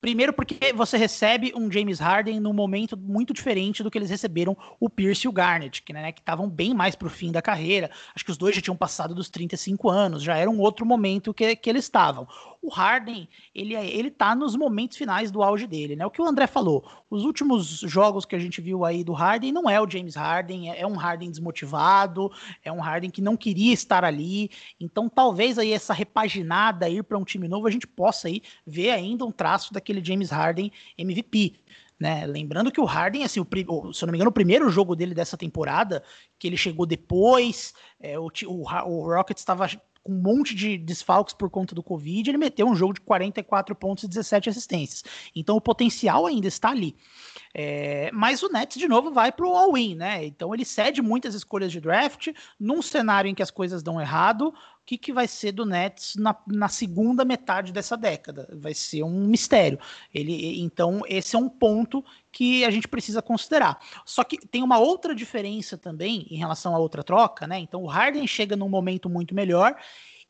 S2: Primeiro porque você recebe um James Harden num momento muito diferente do que eles receberam o Pierce e o Garnett, que né, estavam bem mais pro fim da carreira. Acho que os dois já tinham passado dos 35 anos, já era um outro momento que, que eles estavam. O Harden, ele, é, ele tá nos momentos finais do auge dele, né? O que o André falou, os últimos jogos que a gente viu aí do Harden não é o James Harden, é, é um Harden desmotivado, é um Harden que não queria estar ali. Então, talvez aí essa repaginada ir para um time novo, a gente possa aí ver ainda um traço daquele James Harden MVP. Né? Lembrando que o Harden, assim, o, se eu não me engano, o primeiro jogo dele dessa temporada, que ele chegou depois, é, o, o, o Rockets estava com um monte de desfalques por conta do Covid, ele meteu um jogo de 44 pontos e 17 assistências. Então o potencial ainda está ali. É, mas o Nets, de novo, vai para o all-in, né? Então ele cede muitas escolhas de draft num cenário em que as coisas dão errado. Que, que vai ser do Nets na, na segunda metade dessa década? Vai ser um mistério. Ele, então, esse é um ponto que a gente precisa considerar. Só que tem uma outra diferença também em relação à outra troca, né? Então o Harden chega num momento muito melhor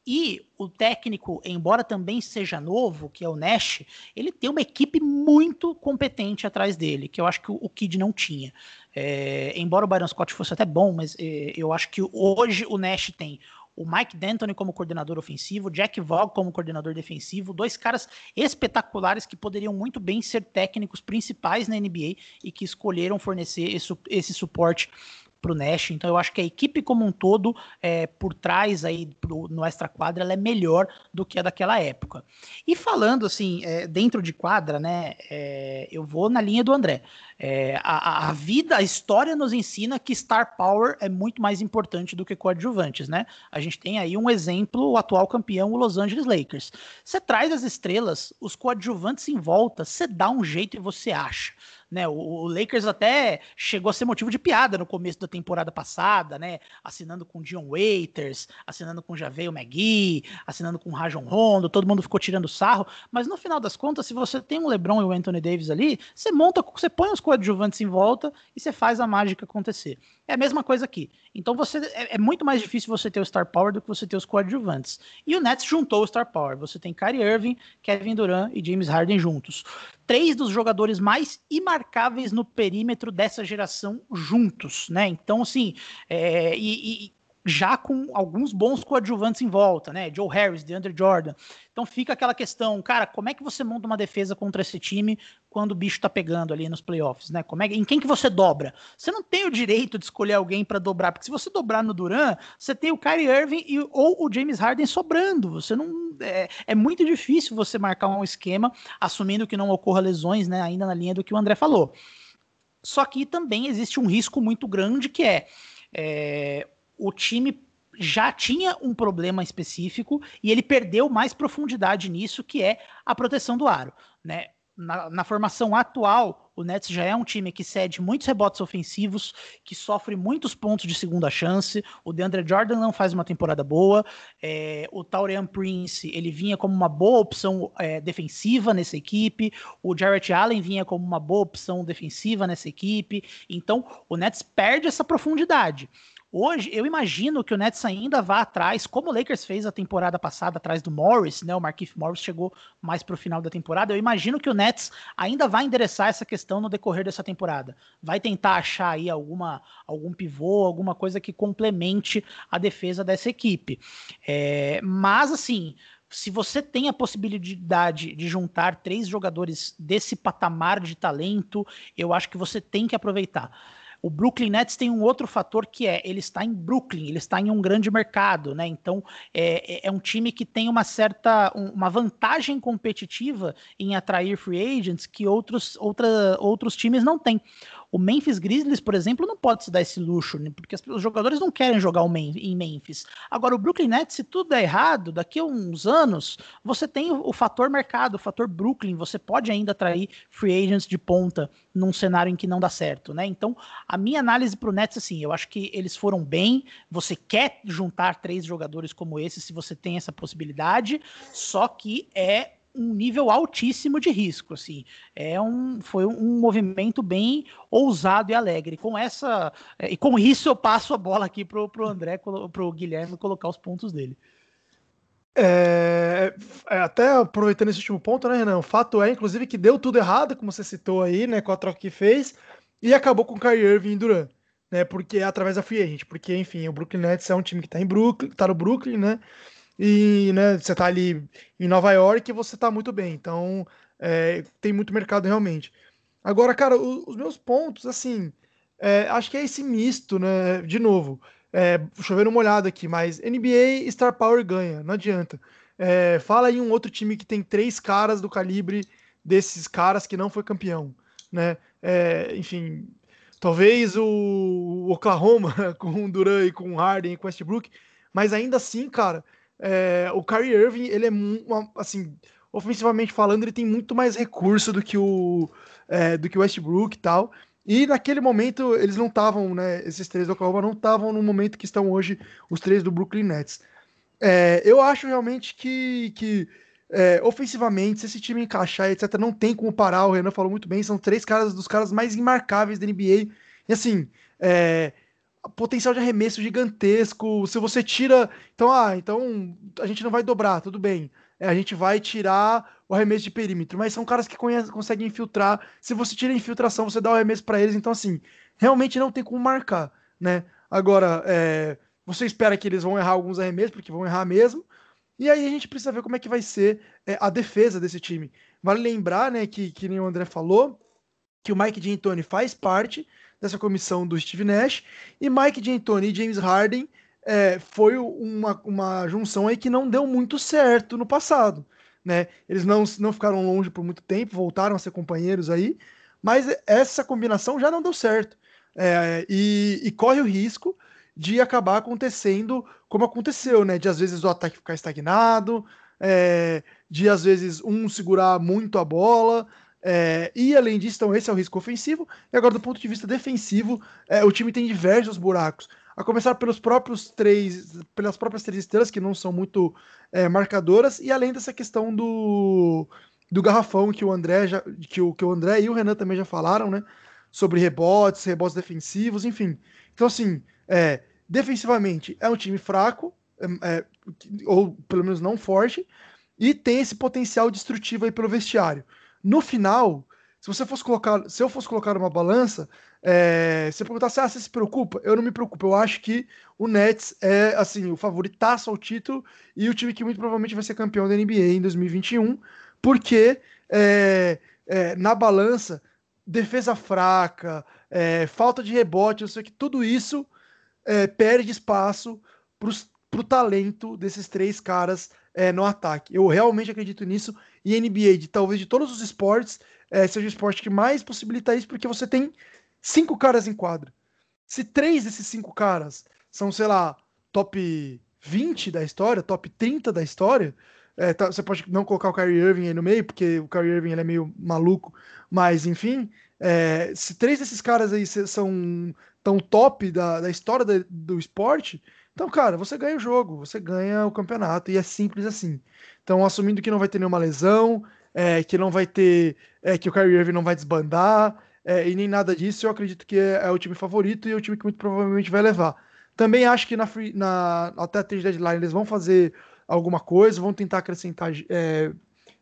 S2: e o técnico, embora também seja novo, que é o Nash, ele tem uma equipe muito competente atrás dele, que eu acho que o, o Kid não tinha. É, embora o Byron Scott fosse até bom, mas é, eu acho que hoje o Nash tem o Mike D'Antoni como coordenador ofensivo, Jack Vaughn como coordenador defensivo, dois caras espetaculares que poderiam muito bem ser técnicos principais na NBA e que escolheram fornecer esse, esse suporte para o Nash. Então eu acho que a equipe como um todo, é, por trás aí pro, no extra quadra, ela é melhor do que a daquela época. E falando assim, é, dentro de quadra, né? É, eu vou na linha do André. É, a, a, vida, a história nos ensina que star power é muito mais importante do que coadjuvantes, né? A gente tem aí um exemplo, o atual campeão, o Los Angeles Lakers. Você traz as estrelas, os coadjuvantes em volta, você dá um jeito e você acha. Né, o, o, Lakers até chegou a ser motivo de piada no começo da temporada passada, né? Assinando com Dion Waiters, assinando com Javeio McGee, assinando com Rajon Rondo, todo mundo ficou tirando sarro. Mas no final das contas, se você tem um LeBron e o Anthony Davis ali, você monta, você põe os coadjuvantes em volta e você faz a mágica acontecer. É a mesma coisa aqui. Então você é, é, muito mais difícil você ter o star power do que você ter os coadjuvantes. E o Nets juntou o star power. Você tem Kyrie Irving, Kevin Durant e James Harden juntos. Três dos jogadores mais imarcáveis no perímetro dessa geração juntos, né? Então, assim, é, e, e já com alguns bons coadjuvantes em volta, né? Joe Harris, DeAndre Jordan. Então fica aquela questão, cara, como é que você monta uma defesa contra esse time quando o bicho tá pegando ali nos playoffs, né? Como é, em quem que você dobra? Você não tem o direito de escolher alguém para dobrar, porque se você dobrar no Duran, você tem o Kyrie Irving e, ou o James Harden sobrando. Você não é, é, muito difícil você marcar um esquema assumindo que não ocorra lesões, né? Ainda na linha do que o André falou. Só que também existe um risco muito grande que é, é o time já tinha um problema específico e ele perdeu mais profundidade nisso, que é a proteção do aro. Né? Na, na, formação atual, o Nets já é um time que cede muitos rebotes ofensivos, que sofre muitos pontos de segunda chance. O DeAndre Jordan não faz uma temporada boa. É, o Taurian Prince ele vinha como uma boa opção é, defensiva nessa equipe. O Jarrett Allen vinha como uma boa opção defensiva nessa equipe. Então, o Nets perde essa profundidade. Hoje, eu imagino que o Nets ainda vá atrás, como o Lakers fez a temporada passada atrás do Morris, né? O Marquinhos Morris chegou mais para o final da temporada. Eu imagino que o Nets ainda vai endereçar essa questão no decorrer dessa temporada. Vai tentar achar aí alguma, algum pivô, alguma coisa que complemente a defesa dessa equipe. É, mas, assim, se você tem a possibilidade de juntar três jogadores desse patamar de talento, eu acho que você tem que aproveitar. O Brooklyn Nets tem um outro fator que é ele está em Brooklyn, ele está em um grande mercado, né? Então é, é, é um time que tem uma certa uma vantagem competitiva em atrair free agents que outros, outra, outros times não têm. O Memphis Grizzlies, por exemplo, não pode se dar esse luxo, né? porque os jogadores não querem jogar em Memphis. Agora, o Brooklyn Nets, se tudo der errado, daqui a uns anos, você tem o, fator mercado, o fator Brooklyn, você pode ainda atrair free agents de ponta num cenário em que não dá certo, né? Então, a minha análise para o Nets, assim, eu acho que eles foram bem. Você quer juntar três jogadores como esse, se você tem essa possibilidade, só que é um nível altíssimo de risco, assim. É um, foi um movimento bem ousado e alegre. Com essa é, e com isso eu passo a bola aqui pro, pro André, pro Guilherme colocar os pontos dele.
S1: É, é, até aproveitando esse último ponto, né, Renan? O fato é, inclusive, que deu tudo errado, como você citou aí, né, com a troca que fez, e acabou com o Kyrie Irving e Duran, né, porque através da free agent, porque, enfim, o Brooklyn Nets é um time que tá em Brooklyn, tá no Brooklyn, né, e né, você está ali em Nova York e você está muito bem. Então, é, tem muito mercado realmente. Agora, cara, os, os meus pontos, assim, é, acho que é esse misto, né? De novo, é, chovendo uma olhada aqui, mas NBA Star Power ganha, não adianta. É, fala aí um outro time que tem três caras do calibre desses caras que não foi campeão, né? É, enfim, talvez o Oklahoma com o Duran e com o Harden e com o Westbrook, mas ainda assim, cara, é, o Kyrie Irving, ele é uma, assim, ofensivamente falando, ele tem muito mais recurso do que o é, do que o Westbrook e tal. E naquele momento eles não estavam, né? Esses três do Oklahoma não estavam no momento que estão hoje os três do Brooklyn Nets. É, eu acho realmente que, que é, ofensivamente, se esse time encaixar, etc., não tem como parar. O Renan falou muito bem, são três caras dos caras mais imarcáveis da NBA. E assim, é, potencial de arremesso gigantesco. Se você tira. Então, ah, então a gente não vai dobrar, tudo bem. É, a gente vai tirar o arremesso de perímetro. Mas são caras que conhecem, conseguem infiltrar. Se você tira a infiltração, você dá o arremesso para eles. Então, assim, realmente não tem como marcar, né? Agora, é, você espera que eles vão errar alguns arremessos, porque vão errar mesmo. E aí a gente precisa ver como é que vai ser é, a defesa desse time. Vale lembrar, né, que, que nem o André falou, que o Mike D'Antoni faz parte dessa comissão do Steve Nash, e Mike D'Antoni e James Harden é, foi uma, uma junção aí que não deu muito certo no passado. Né? Eles não, não ficaram longe por muito tempo, voltaram a ser companheiros aí, mas essa combinação já não deu certo. É, e, e, corre o risco de acabar acontecendo como aconteceu, né? De às vezes o ataque ficar estagnado, é, de às vezes um segurar muito a bola, é, e além disso, então, esse é o risco ofensivo. E agora, do ponto de vista defensivo, é, o time tem diversos buracos. A começar pelos próprios três, pelas próprias três estrelas, que não são muito é, marcadoras, e além dessa questão do, do garrafão que o André já, que o, que o André e o Renan também já falaram, né? Sobre rebotes, rebotes defensivos, enfim. Então, assim, é, defensivamente é um time fraco, é, é ou pelo menos não forte, e tem esse potencial destrutivo aí pelo vestiário. No final, se você fosse colocar, se eu fosse colocar uma balança, é, você perguntasse, ah, você se preocupa? Eu não me preocupo. Eu acho que o Nets é assim o favoritaço ao título e o time que muito provavelmente vai ser campeão da NBA em 2021, porque é, é, na balança defesa fraca, é, falta de rebote, eu sei que tudo isso é, perde espaço pro talento desses três caras é, no ataque. Eu realmente acredito nisso. E NBA, de talvez de todos os esportes, é, seja o esporte que mais possibilita isso, porque você tem cinco caras em quadra. Se três desses cinco caras são, sei lá, top 20 da história, top 30 da história, é, tá, você pode não colocar o Kyrie Irving aí no meio, porque o Kyrie Irving ele é meio maluco, mas enfim, é, se três desses caras aí são tão top da, da história da, do esporte, então, cara, você ganha o jogo, você ganha o campeonato, e é simples assim. Então, assumindo que não vai ter nenhuma lesão, é, que não vai ter. É, que o Kyrie Irving não vai desbandar, é, e nem nada disso, eu acredito que é, é, o time favorito e é o time que muito provavelmente vai levar. Também acho que na, na até a trade deadline eles vão fazer alguma coisa, vão tentar acrescentar é,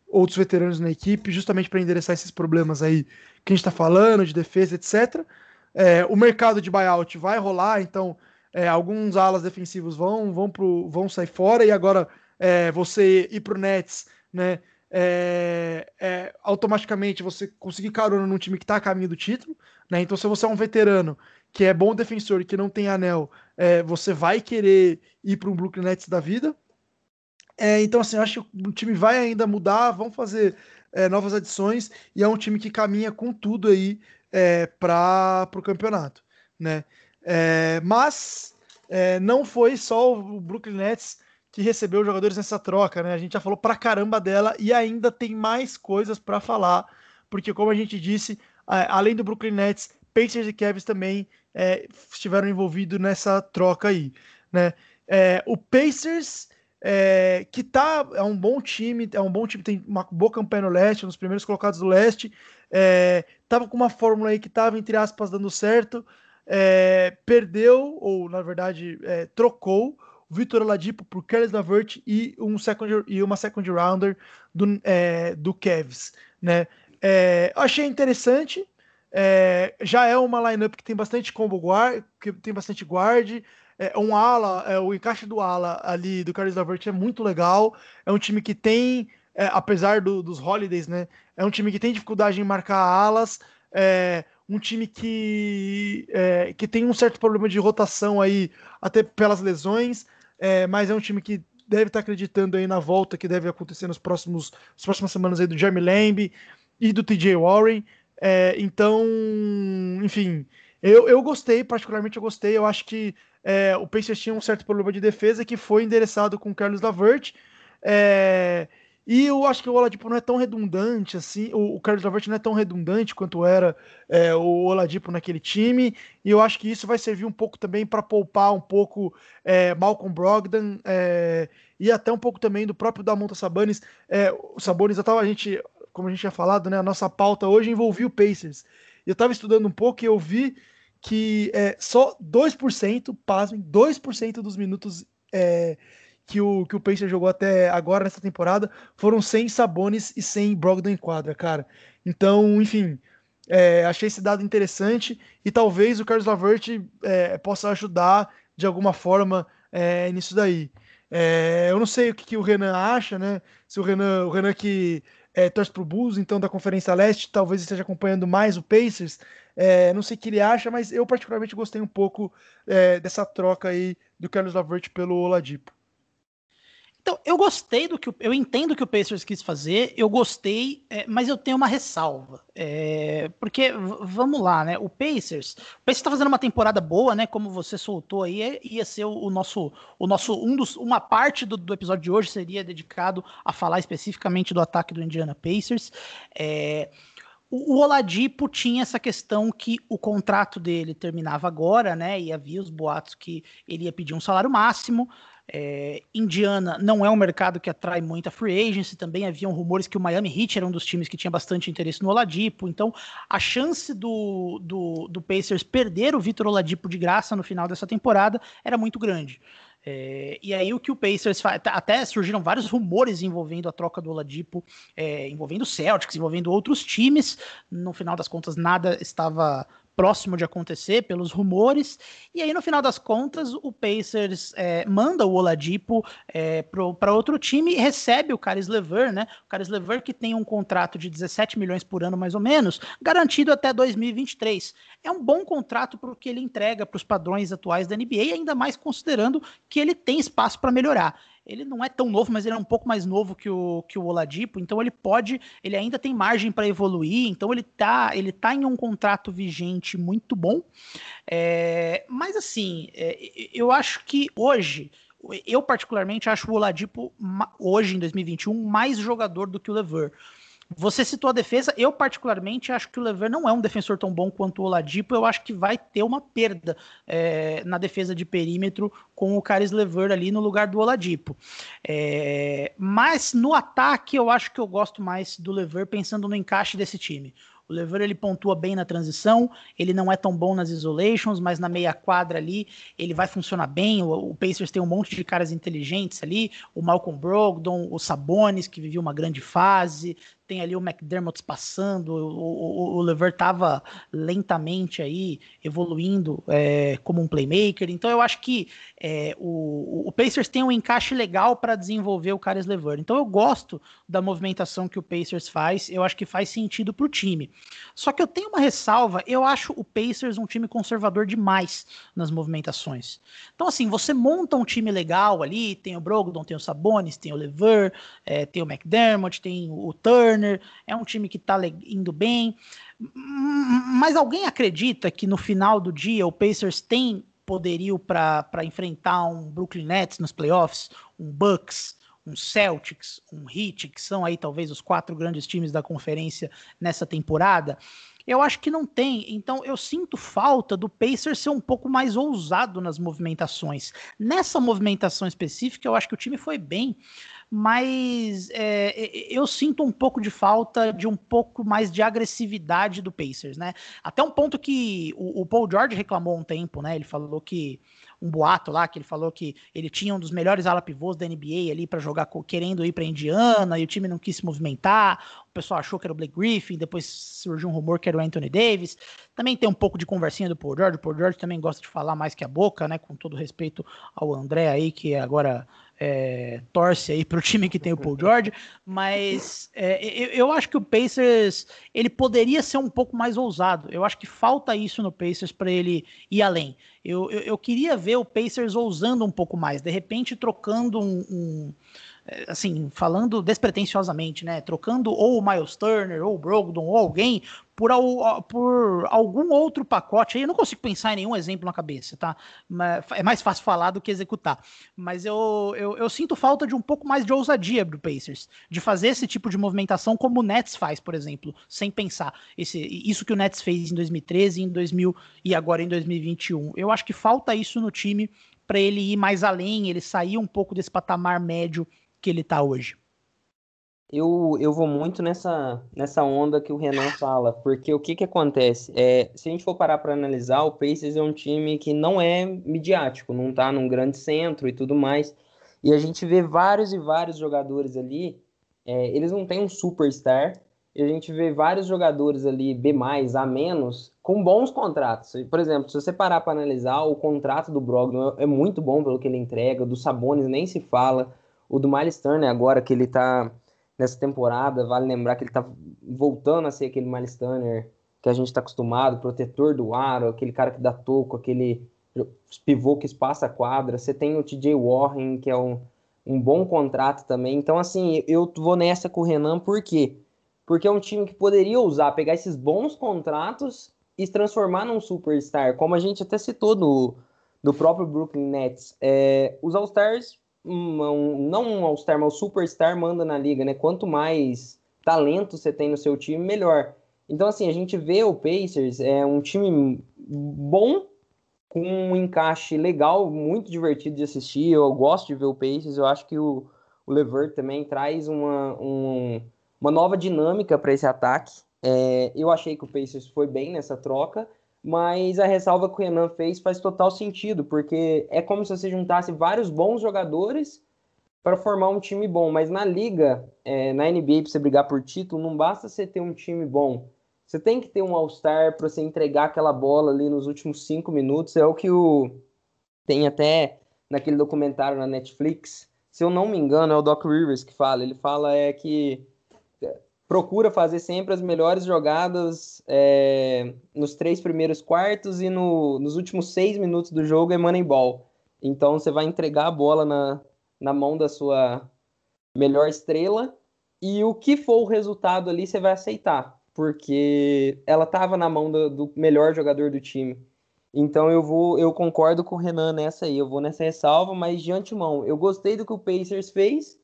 S1: outros veteranos na equipe, justamente para endereçar esses problemas aí que a gente está falando, de defesa, etc. É, o mercado de buyout vai rolar, então é, alguns alas defensivos vão vão, pro, vão sair fora e agora é, você ir para o Nets, né? É, é, automaticamente você conseguir carona num time que está a caminho do título, né? Então, se você é um veterano que é bom defensor e que não tem anel, é, você vai querer ir para um Brooklyn Nets da vida. É, então, assim, eu acho que o time vai ainda mudar, vão fazer novas adições e é um time que caminha com tudo aí para o campeonato, né? É, mas é, não foi só o Brooklyn Nets que recebeu jogadores nessa troca, né? A gente já falou pra caramba dela e ainda tem mais coisas para falar, porque como a gente disse, além do Brooklyn Nets, Pacers e Cavs também é, estiveram envolvidos nessa troca aí, né? É, o Pacers é, que tá é um bom time, é um bom time, tem uma boa campanha no leste, um dos primeiros colocados do leste, é, tava com uma fórmula aí que tava entre aspas dando certo, é, perdeu ou na verdade é, trocou o Vitor Oladipo por Kelly Lavert e um second e uma second rounder do, é, do Cavs, né? É, achei interessante. É, já é uma lineup que tem bastante combo guard, que tem bastante guard, é, um ala, é, o encaixe do ala ali do Carlos Lavert é muito legal. É um time que tem, é, apesar do, dos holidays, né? É um time que tem dificuldade em marcar alas. Um time que, é, que tem um certo problema de rotação aí, até pelas lesões, é, mas é um time que deve estar acreditando aí na volta que deve acontecer nos próximos, nas próximas semanas aí do Jeremy Lamb e do TJ Warren. É, então, enfim, eu, eu gostei, particularmente eu gostei. Eu acho que é, o Pacers tinha um certo problema de defesa que foi endereçado com o Carlos Lavert. É, e eu acho que o Oladipo não é tão redundante assim, o, o Carlos Lavert não é tão redundante quanto era é, o Oladipo naquele time, e eu acho que isso vai servir um pouco também para poupar um pouco é, Malcolm Brogdon é, e até um pouco também do próprio Damonta Sabonis. É, o Sabonis, a gente, como a gente tinha falado, né, a nossa pauta hoje envolvia o Pacers. Eu estava estudando um pouco e eu vi que é, só 2%, pasmem, 2% dos minutos é, que, o, que o Pacers jogou até agora nessa temporada foram sem Sabonis e sem Brogdon em quadra, cara. Então, enfim, é, achei esse dado interessante e talvez o Carlos Lavert é, possa ajudar de alguma forma é, nisso daí. É, eu não sei o que, que, o Renan acha, né? Se o Renan, o Renan que é, torce pro Bulls, então da Conferência Leste, talvez esteja acompanhando mais o Pacers. É, não sei o que ele acha, mas eu particularmente gostei um pouco é, dessa troca aí do Carlos Lavert pelo Oladipo.
S2: Então, eu gostei do que. Eu entendo que o Pacers quis fazer, eu gostei, é, mas eu tenho uma ressalva. É, porque, vamos lá, né? O Pacers. O Pacers tá fazendo uma temporada boa, né? Como você soltou aí, é, ia ser o, o nosso. O nosso um dos, uma parte do, do, episódio de hoje seria dedicado a falar especificamente do ataque do Indiana Pacers. É, o Oladipo tinha essa questão que o contrato dele terminava agora, né? E havia os boatos que ele ia pedir um salário máximo. É, Indiana não é um mercado que atrai muita free agency, também haviam rumores que o Miami Heat era um dos times que tinha bastante interesse no Oladipo, então a chance do, do, do Pacers perder o Vitor Oladipo de graça no final dessa temporada era muito grande. É, e aí o que o Pacers faz, até surgiram vários rumores envolvendo a troca do Oladipo, é, envolvendo o Celtics, envolvendo outros times, no final das contas nada estava próximo de acontecer pelos rumores. E aí, no final das contas, o Pacers é, manda o Oladipo é, para outro time e recebe o Caris Lever, né? O Caris Lever que tem um contrato de 17 milhões por ano, mais ou menos, garantido até 2023. É um bom contrato para o que ele entrega para os padrões atuais da NBA, ainda mais considerando que ele tem espaço para melhorar ele não é tão novo, mas ele é um pouco mais novo que o, que o Oladipo, então ele pode, ele ainda tem margem para evoluir, então ele tá, ele tá em um contrato vigente muito bom. É, mas assim, é, eu acho que hoje, eu particularmente acho o Oladipo hoje em 2021 mais jogador do que o Lever. Você citou a defesa, eu particularmente acho que o Lever não é um defensor tão bom quanto o Oladipo, eu acho que vai ter uma perda é, na defesa de perímetro com o Caris Lever ali no lugar do Oladipo. É, mas no ataque eu acho que eu gosto mais do Lever pensando no encaixe desse time. O Lever ele pontua bem na transição, ele não é tão bom nas isolations, mas na meia quadra ali ele vai funcionar bem. O, o Pacers tem um monte de caras inteligentes ali, o Malcolm Brogdon, o Sabonis que vivia uma grande fase, tem ali o McDermott passando, o, o, o Lever estava lentamente aí evoluindo é, como um playmaker, então eu acho que é, o, o, Pacers tem um encaixe legal para desenvolver o Caris Lever, então eu gosto da movimentação que o Pacers faz, eu acho que faz sentido para o time. Só que eu tenho uma ressalva, eu acho o Pacers um time conservador demais nas movimentações. Então assim, você monta um time legal ali, tem o Brogdon, tem o Sabonis, tem o Lever, é, tem o McDermott, tem o Turner, Turner, é um time que está indo bem. Mas alguém acredita que no final do dia o Pacers tem poderio para enfrentar um Brooklyn Nets nos playoffs, um Bucks, um Celtics, um Heat, que são aí talvez os quatro grandes times da conferência nessa temporada? Eu acho que não tem. Então eu sinto falta do Pacers ser um pouco mais ousado nas movimentações. Nessa movimentação específica, eu acho que o time foi bem mas é, eu sinto um pouco de falta de um pouco mais de agressividade do Pacers, né? Até um ponto que o, o Paul George reclamou um tempo, né? Ele falou que um boato lá que ele falou que ele tinha um dos melhores ala pivôs da NBA ali para jogar querendo ir para Indiana e o time não quis se movimentar. O pessoal achou que era o Blake Griffin, depois surgiu um rumor que era o Anthony Davis. Também tem um pouco de conversinha do Paul George. O Paul George também gosta de falar mais que a boca, né? Com todo respeito ao André aí que agora é, torce aí para o time que tem o Paul George, mas é, eu, eu, acho que o Pacers ele poderia ser um pouco mais ousado. Eu acho que falta isso no Pacers para ele ir além. Eu, eu, eu, queria ver o Pacers ousando um pouco mais, de repente trocando um, um assim, falando despretensiosamente, né? Trocando ou o Miles Turner, ou o Brogdon, ou alguém por, por algum outro pacote. Aí eu não consigo pensar em nenhum exemplo na cabeça, tá? É mais fácil falar do que executar. Mas eu, eu, eu sinto falta de um pouco mais de ousadia do Pacers, de fazer esse tipo de movimentação como o Nets faz, por exemplo, sem pensar. Esse, isso que o Nets fez em 2013, em 2000 e agora em 2021. Eu acho que falta isso no time para ele ir mais além, ele sair um pouco desse patamar médio que ele está hoje?
S3: Eu, eu vou muito nessa, nessa onda que o Renan fala, porque o que, que acontece? É, se a gente for parar para analisar, o Pacers é um time que não é midiático, não está num grande centro e tudo mais. E a gente vê vários e vários jogadores ali, é, eles não têm um superstar, e a gente vê vários jogadores ali, B, A menos, com bons contratos. Por exemplo, se você parar para analisar, o contrato do Brogdon é muito bom pelo que ele entrega, do Sabonis nem se fala. O do Miles Turner agora que ele tá nessa temporada, vale lembrar que ele tá voltando a ser aquele Miles Turner que a gente está acostumado, protetor do aro, aquele cara que dá toco, aquele pivô que espaça a quadra. Você tem o TJ Warren, que é um, um bom contrato também. Então, assim, eu vou nessa com o Renan, por quê? Porque é um time que poderia usar, pegar esses bons contratos e se transformar num superstar, como a gente até citou do, do próprio Brooklyn Nets. É, os All-Stars um, não um All-Star, mas um Superstar manda na liga, né? Quanto mais talento você tem no seu time, melhor. Então, assim, a gente vê o Pacers, é um time bom, com um encaixe legal, muito divertido de assistir. Eu gosto de ver o Pacers, eu acho que o, o Levert também traz uma, um, uma nova dinâmica para esse ataque. É, eu achei que o Pacers foi bem nessa troca mas a ressalva que o Renan fez faz total sentido, porque é como se você juntasse vários bons jogadores para formar um time bom, mas na liga, é, na NBA, para você brigar por título, não basta você ter um time bom, Você tem que ter um All-Star para você entregar aquela bola ali nos últimos cinco minutos. É o que o tem até naquele documentário na Netflix. Se eu não me engano, é o Doc Rivers que fala. Ele fala é que procura fazer sempre as melhores jogadas é, nos três primeiros quartos e no, nos últimos seis minutos do jogo é Moneyball. Então você vai entregar a bola na, na mão da sua melhor estrela e o que for o resultado ali você vai aceitar, porque ela estava na mão do, do, melhor jogador do time. Então eu vou, eu concordo com o Renan nessa aí, eu vou nessa ressalva, mas de antemão, eu gostei do que o Pacers fez,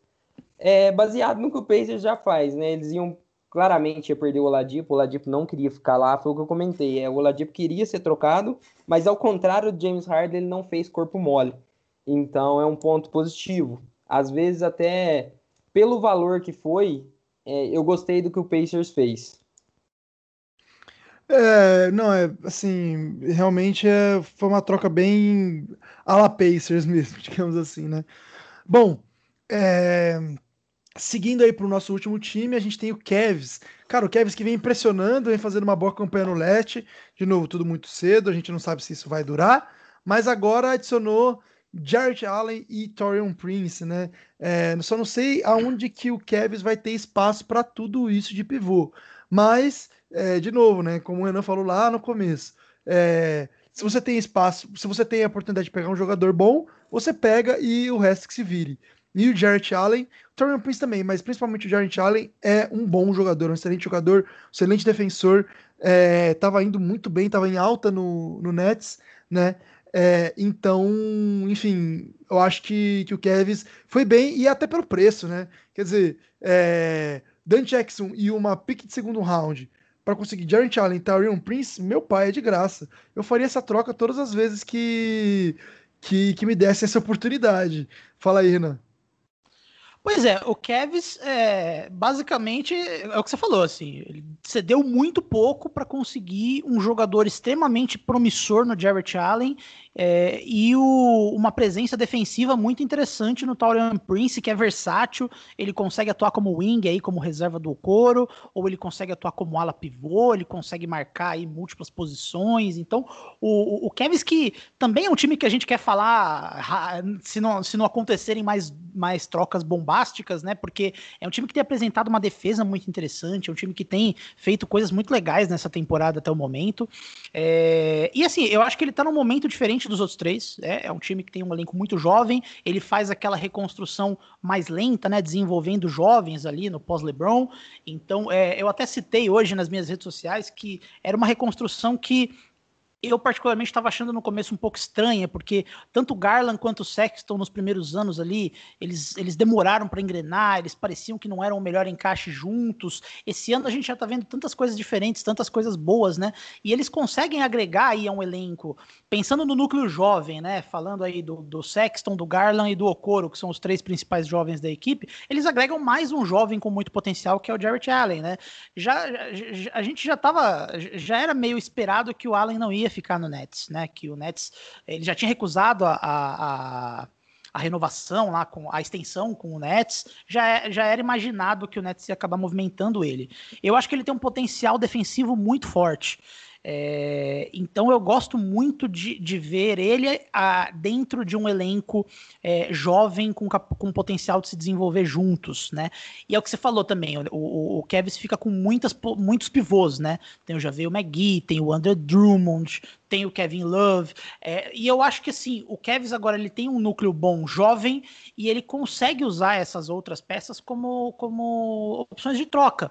S3: é, baseado no que o Pacers já faz, né? Eles iam claramente ia perder o Oladipo, o Oladipo não queria ficar lá, foi o que eu comentei. É, o Oladipo queria ser trocado, mas ao contrário do James Harden, ele não fez corpo mole. Então é um ponto positivo. Às vezes até pelo valor que foi, é, eu gostei do que o Pacers fez.
S1: É, não, é assim, realmente é, foi uma troca bem a la Pacers mesmo, digamos assim, né? Bom, é, Seguindo aí para o nosso último time, a gente tem o Kevs. Cara, o Kevs que vem impressionando, vem fazendo uma boa campanha no leste. De novo, tudo muito cedo, a gente não sabe se isso vai durar. Mas agora adicionou Jarrett Allen e Torian Prince, né? É, só não sei aonde que o Kevs vai ter espaço para tudo isso de pivô. Mas, é, de novo, né? Como o Renan falou lá no começo, é, se você tem espaço, se você tem a oportunidade de pegar um jogador bom, você pega e o resto que se vire e o Jarrett Allen. O Torian Prince também, mas principalmente o Jarrett Allen é um bom jogador, um excelente jogador, um excelente defensor. É, tava indo muito bem, tava em alta no, no Nets, né? É, então, enfim, eu acho que, que o Kevs foi bem e até pelo preço, né? Quer dizer, é, Dan Jackson e uma pick de segundo round para conseguir Jarrett Allen e Torian Prince, meu pai é de graça. Eu faria essa troca todas as vezes que, que, que me desse essa oportunidade. Fala aí, Renan.
S2: Pois é, o Kevs, é, basicamente, é o que você falou, assim, ele cedeu muito pouco para conseguir um jogador extremamente promissor no Jarrett Allen é, e o, uma presença defensiva muito interessante no Taurian Prince, que é versátil, ele consegue atuar como wing aí, como reserva do coro, ou ele consegue atuar como ala pivô, ele consegue marcar aí múltiplas posições, então o, o, Kevs que também é um time que a gente quer falar se não, se não acontecerem mais, mais trocas bombásticas, né, porque é um time que tem apresentado uma defesa muito interessante, é um time que tem feito coisas muito legais nessa temporada até o momento, é, e assim, eu acho que ele tá num momento diferente dos outros três. É, é um time que tem um elenco muito jovem. Ele faz aquela reconstrução mais lenta, né? Desenvolvendo jovens ali no pós-LeBron. Então, é, eu até citei hoje nas minhas redes sociais que era uma reconstrução que eu particularmente estava achando no começo um pouco estranha, porque tanto Garland quanto o Sexton nos primeiros anos ali, eles, eles demoraram para engrenar, eles pareciam que não eram o melhor encaixe juntos. Esse ano a gente já está vendo tantas coisas diferentes, tantas coisas boas, né? E eles conseguem agregar aí a um elenco, pensando no núcleo jovem, né? Falando aí do, do Sexton, do Garland e do Okoro, que são os três principais jovens da equipe, eles agregam mais um jovem com muito potencial, que é o Jarrett Allen, né? Já, já a gente já estava, já era meio esperado que o Allen não ia ficar no Nets, né? Que o Nets ele já tinha recusado a, a, a renovação lá com a extensão com o Nets, já, é, já era imaginado que o Nets ia acabar movimentando ele. Eu acho que ele tem um potencial defensivo muito forte. É, então eu gosto muito de, de ver ele a, dentro de um elenco é, jovem com, com potencial de se desenvolver juntos, né? E é o que você falou também, o, o, Kevs fica com muitas, muitos pivôs, né? Tem o Javel McGee, tem o Andrew Drummond, tem o Kevin Love, é, e eu acho que assim, o Kevs agora ele tem um núcleo bom, jovem, e ele consegue usar essas outras peças como, como opções de troca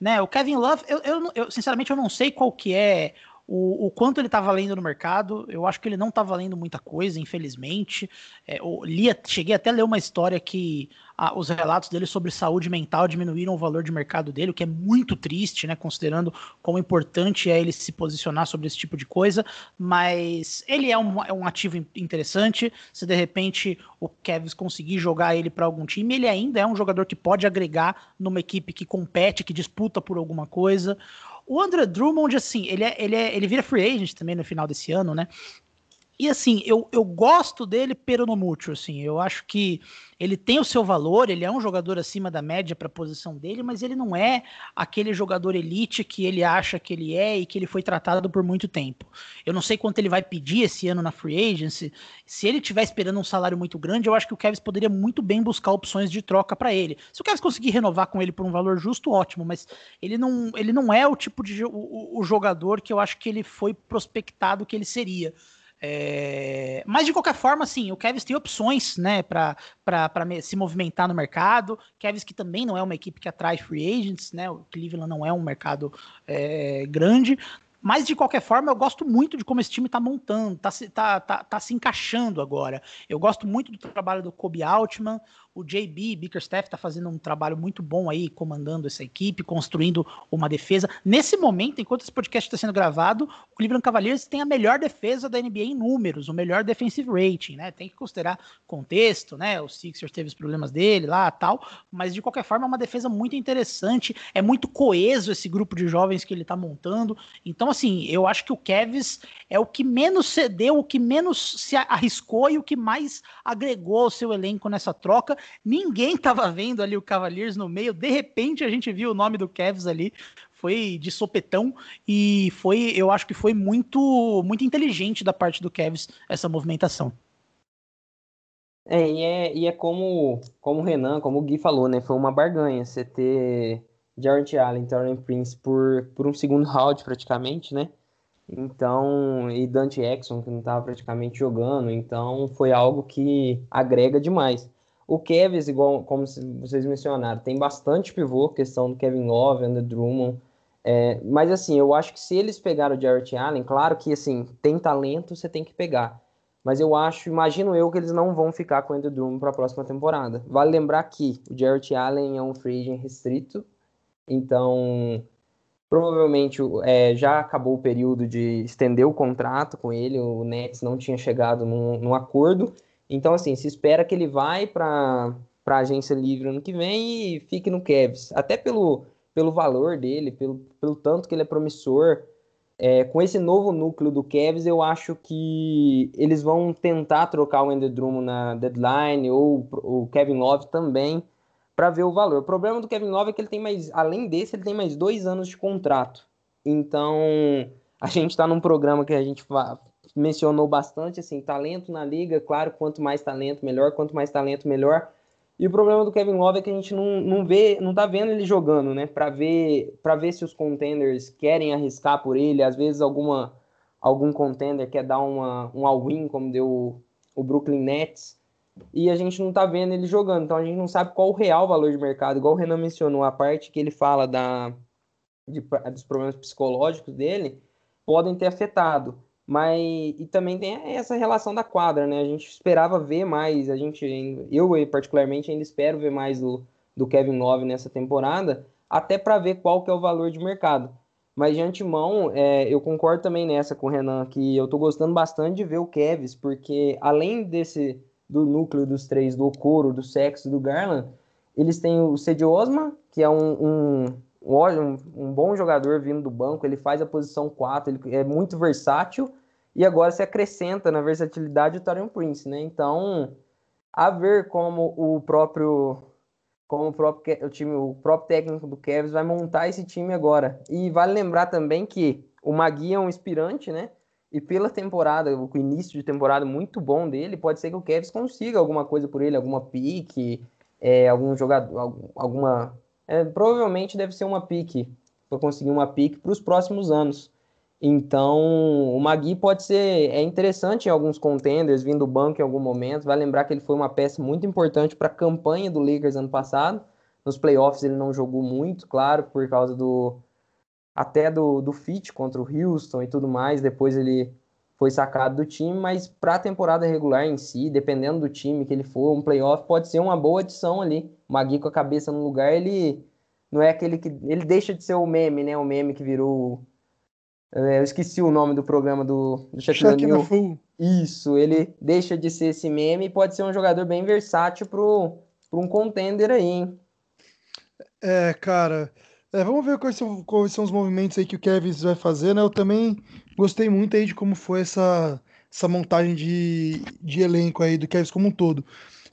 S2: né? O Kevin Love, eu, eu, eu sinceramente eu não sei qual que é o, o, quanto ele está valendo no mercado. Eu acho que ele não está valendo muita coisa, infelizmente. É, lia, cheguei até a ler uma história que os relatos dele sobre saúde mental diminuíram o valor de mercado dele, o que é muito triste, né? Considerando quão importante é ele se posicionar sobre esse tipo de coisa. Mas ele é um, é um ativo interessante. Se de repente o Kevs conseguir jogar ele para algum time, ele ainda é um jogador que pode agregar numa equipe que compete, que disputa por alguma coisa. O André Drummond, assim, ele, é, ele, é, ele vira free agent também no final desse ano, né? E assim, eu, eu gosto dele pero no mútil, assim. Eu acho que ele tem o seu valor, ele é um jogador acima da média para a posição dele, mas ele não é aquele jogador elite que ele acha que ele é e que ele foi tratado por muito tempo. Eu não sei quanto ele vai pedir esse ano na free agency. Se ele estiver esperando um salário muito grande, eu acho que o Kevs poderia muito bem buscar opções de troca para ele. Se o Kevs conseguir renovar com ele por um valor justo, ótimo, mas ele não, ele não é o tipo de o, o jogador que eu acho que ele foi prospectado que ele seria. É... Mas de qualquer forma, sim, o Kevs tem opções, né, para se movimentar no mercado. Kevs que também não é uma equipe que atrai free agents, né? O Cleveland não é um mercado é, grande. Mas, de qualquer forma, eu gosto muito de como esse time está montando, está tá, tá, tá se encaixando agora. Eu gosto muito do trabalho do Kobe Altman, o JB Bickerstaff está fazendo um trabalho muito bom aí, comandando essa equipe, construindo uma defesa. Nesse momento, enquanto esse podcast está sendo gravado, o Cleveland Cavaliers tem a melhor defesa da NBA em números, o melhor defensive rating, né? Tem que considerar contexto, né? O Sixers teve os problemas dele lá tal, mas de qualquer forma é uma defesa muito interessante, é muito coeso esse grupo de jovens que ele está montando. Então, assim, eu acho que o Kevs é o que menos cedeu, o que menos se arriscou e o que mais agregou ao seu elenco nessa troca. Ninguém estava vendo ali o Cavaliers no meio. De repente a gente viu o nome do Cavs ali. Foi de sopetão e foi, eu acho que foi muito, muito inteligente da parte do Cavs essa movimentação.
S3: É, e é, e é como, como o Renan, como o Gui falou, né? Foi uma barganha você ter Jarrett Allen, Torrent Prince por, por um segundo round praticamente, né? Então, e Dante Exxon, que não estava praticamente jogando, então foi algo que agrega demais. O Kevin, igual como vocês mencionaram, tem bastante pivô, questão do Kevin Love, Andrew Drummond. É, mas assim, eu acho que se eles pegaram o Jarrett Allen, claro que assim, tem talento, você tem que pegar. Mas eu acho, imagino eu, que eles não vão ficar com o Andrew Drummond para a próxima temporada. Vale lembrar que o Jarrett Allen é um free agent restrito, então provavelmente é, já acabou o período de estender o contrato com ele, o Nets não tinha chegado num, num acordo, então, assim, se espera que ele vai para a agência livre ano que vem e fique no Cavs. Até pelo, pelo valor dele, pelo, pelo tanto que ele é promissor. É, com esse novo núcleo do Cavs, eu acho que eles vão tentar trocar o Ender Drummond na deadline ou o Kevin Love também para ver o valor. O problema do Kevin Love é que ele tem mais, além desse, ele tem mais dois anos de contrato. Então, a gente está num programa que a gente mencionou bastante, assim, talento na liga, claro, quanto mais talento, melhor, quanto mais talento, melhor. E o problema do Kevin Love é que a gente não, não vê, não tá vendo ele jogando, né? Para ver, para ver se os contenders querem arriscar por ele, às vezes alguma algum contender quer dar uma um all-in, como deu o Brooklyn Nets, e a gente não tá vendo ele jogando, então a gente não sabe qual o real valor de mercado, igual o Renan mencionou, a parte que ele fala da de, dos problemas psicológicos dele podem ter afetado. Mas e também tem essa relação da quadra, né? A gente esperava ver mais, a gente, eu particularmente ainda espero ver mais do, do Kevin Love nessa temporada, até para ver qual que é o valor de mercado. Mas de antemão, é, eu concordo também nessa com o Renan, que eu tô gostando bastante de ver o Kevs, porque além desse do núcleo dos três, do Okoro, do Sexo do Garland, eles têm o Cedi Osman, que é um, um um, um bom jogador vindo do banco, ele faz a posição 4, ele é muito versátil, e agora se acrescenta na versatilidade o Torian Prince, né? Então, a ver como o próprio como o próprio o time, o próprio técnico do Cavs vai montar esse time agora. E vale lembrar também que o Magui é um inspirante, né? E pela temporada, o início de temporada muito bom dele, pode ser que o Cavs consiga alguma coisa por ele, alguma pique, é, algum jogador, alguma é, provavelmente deve ser uma pique, para conseguir uma pique para os próximos anos. Então, o Magui pode ser é interessante em alguns contenders, vindo do banco em algum momento. Vai lembrar que ele foi uma peça muito importante para a campanha do Lakers ano passado. Nos playoffs ele não jogou muito, claro, por causa do até do, do fit contra o Houston e tudo mais. Depois ele foi sacado do time, mas para a temporada regular em si, dependendo do time que ele for, um playoff pode ser uma boa adição ali. Magui com a cabeça no lugar, ele não é aquele que. Ele deixa de ser o meme, né? O meme que virou. É, eu esqueci o nome do programa do, do
S1: Shaquille O'Neal.
S3: Isso, ele deixa de ser esse meme e pode ser um jogador bem versátil para um contender aí, hein?
S1: É, cara. É, vamos ver quais são, quais são os movimentos aí que o Kevin vai fazer, né? Eu também gostei muito aí de como foi essa, essa montagem de, de elenco aí do Cavs como um todo.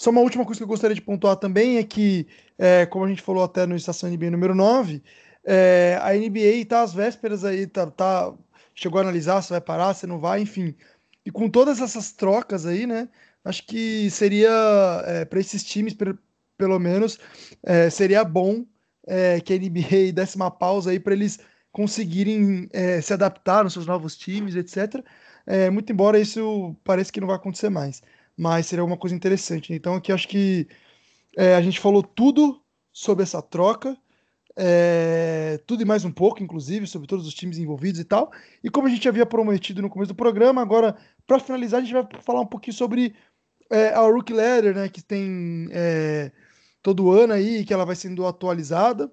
S1: Só uma última coisa que eu gostaria de pontuar também é que, é, como a gente falou até no Estação NBA número 9, é, a NBA está às vésperas aí, tá, tá, chegou a analisar se vai parar, se não vai, enfim. E com todas essas trocas aí, né? Acho que seria, é, para esses times, pelo menos, é, seria bom é, que a NBA desse uma pausa aí para eles conseguirem é, se adaptar nos seus novos times, etc. Muito embora isso pareça que não vai acontecer mais, mas seria uma coisa interessante. Então aqui acho que é, a gente falou tudo sobre essa troca, é, tudo e mais um pouco, inclusive, sobre todos os times envolvidos e tal. E como a gente havia prometido no começo do programa, agora, para finalizar, a gente vai falar um pouquinho sobre é, a Rookie Letter, né, que tem é, todo ano aí, que ela vai sendo atualizada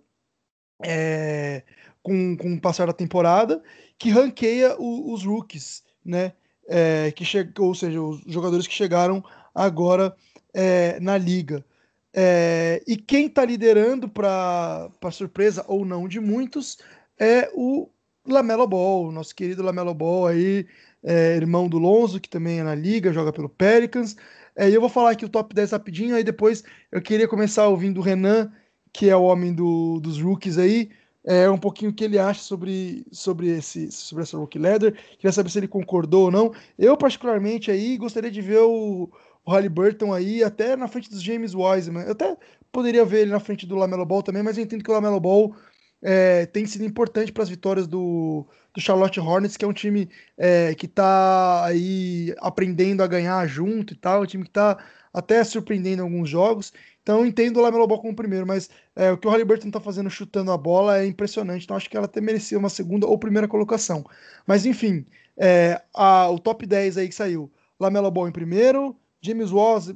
S1: é, com, com o passar da temporada, que ranqueia o, os rookies né? É, que che... Ou seja, os jogadores que chegaram agora é, na liga. É, e quem está liderando, para surpresa ou não de muitos, é o Lamelo Ball, nosso querido Lamelo Ball aí, é, irmão do Lonzo, que também é na liga, joga pelo Pelicans. É, e eu vou falar aqui o top 10 rapidinho, aí depois eu queria começar ouvindo o Renan, que é o homem do, dos rookies aí, é, um pouquinho o que ele acha sobre, sobre, esse, sobre essa rookie leather. Queria saber se ele concordou ou não. Eu, particularmente, aí gostaria de ver o, o Halliburton aí até na frente dos James Wiseman. Eu até poderia ver ele na frente do Lamelo Ball também, mas eu entendo que o Lamelo Ball é, tem sido importante para as vitórias do, do Charlotte Hornets, que é um time é, que está aí aprendendo a ganhar junto e tal, um time que está até surpreendendo alguns jogos. Então entendo o Lamelo Ball como primeiro, mas é, o que o Halliburton está fazendo chutando a bola é impressionante. Então acho que ela até merecia uma segunda ou primeira colocação. Mas enfim, é, a, o top 10 aí que saiu: Lamelo Ball em primeiro, James, Was,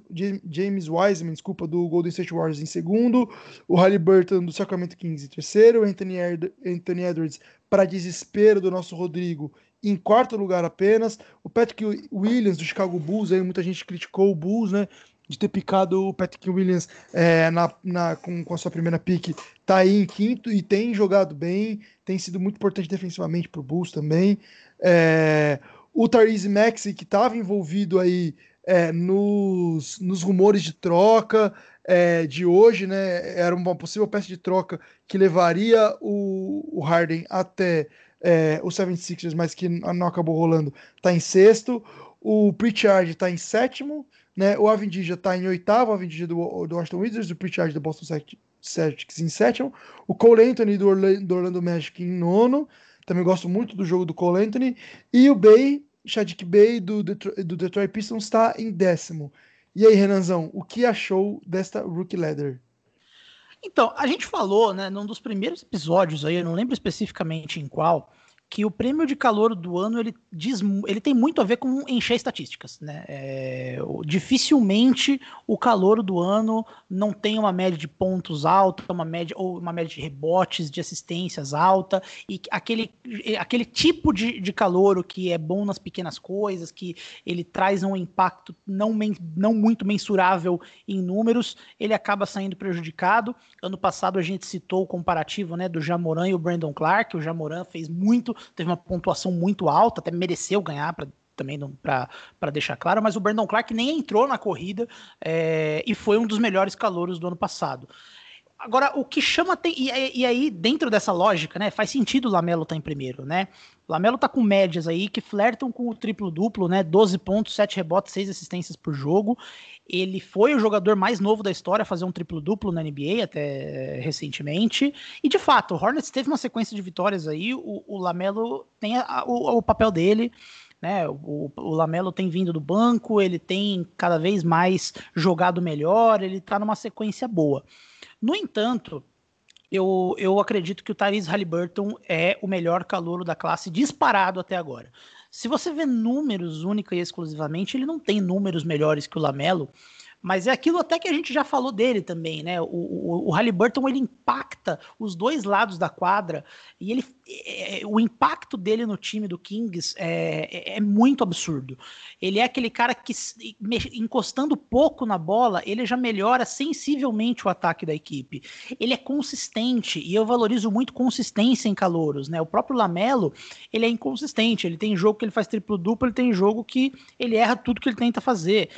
S1: James Wiseman, desculpa, do Golden State Warriors em segundo, o Halliburton do Sacramento Kings em terceiro, Anthony, Anthony Edwards, para desespero do nosso Rodrigo, em quarto lugar apenas, o Patrick Williams do Chicago Bulls, aí muita gente criticou o Bulls, né? De ter picado o Patrick Williams é, na, na, com, com a sua primeira pick, tá aí em quinto e tem jogado bem, tem sido muito importante defensivamente para o Bulls também. É, o Tyrese Maxey, que estava envolvido aí é, nos, nos rumores de troca é, de hoje, né? Era uma possível peça de troca que levaria o, o Harden até é, o 76ers, mas que não acabou rolando, está em sexto. O Pritchard está em sétimo. Né? O Avendija está em oitavo, o Avendija do, do Washington Wizards, o Pritchard do Boston Celtics em sétimo, o Cole Anthony do Orlando, do Orlando Magic em nono, também gosto muito do jogo do Cole Anthony, e o Bay, Shadik Bay do, do Detroit Pistons está em décimo. E aí, Renanzão, o que achou desta Rookie Leather?
S2: Então, a gente falou, né, num dos primeiros episódios aí, eu não lembro especificamente em qual, que o prêmio de calor do ano ele, diz, ele tem muito a ver com encher estatísticas. Né? É, dificilmente o calor do ano não tem uma média de pontos alta, uma média, ou uma média de rebotes, de assistências alta, e aquele, aquele tipo de, de calor que é bom nas pequenas coisas, que ele traz um impacto não, men, não muito mensurável em números, ele acaba saindo prejudicado. Ano passado a gente citou o comparativo né, do Jamoran e o Brandon Clark, o Jamoran fez muito teve uma pontuação muito alta, até mereceu ganhar para também para deixar claro, mas o Brandon Clark nem entrou na corrida é, e foi um dos melhores calouros do ano passado. Agora, o que chama. E, e, aí, dentro dessa lógica, né? Faz sentido o Lamelo estar tá em primeiro, né? Lamelo tá com médias aí que flertam com o triplo-duplo, né? 12 pontos, 7 rebotes, 6 assistências por jogo. Ele foi o jogador mais novo da história a fazer um triplo-duplo na NBA até recentemente. E de fato, o Hornets teve uma sequência de vitórias aí. O, o Lamelo tem a, o, o, papel dele. Né, o, o Lamelo tem vindo do banco, ele tem cada vez mais jogado melhor, ele tá numa sequência boa. No entanto, eu, eu acredito que o Tyrese Halliburton é o melhor calouro da classe disparado até agora. Se você vê números única e exclusivamente, ele não tem números melhores que o Lamelo, Mas é aquilo até que a gente já falou dele também, né? O, o, o Halliburton ele impacta os dois lados da quadra e ele, é, é o impacto dele no time do Kings é, é, é muito absurdo. Ele é aquele cara que encostando pouco na bola, ele já melhora sensivelmente o ataque da equipe. Ele é consistente e eu valorizo muito consistência em calouros, né? O próprio Lamelo, ele é inconsistente. Ele tem jogo que ele faz triplo duplo, ele tem jogo que ele erra tudo que ele tenta fazer.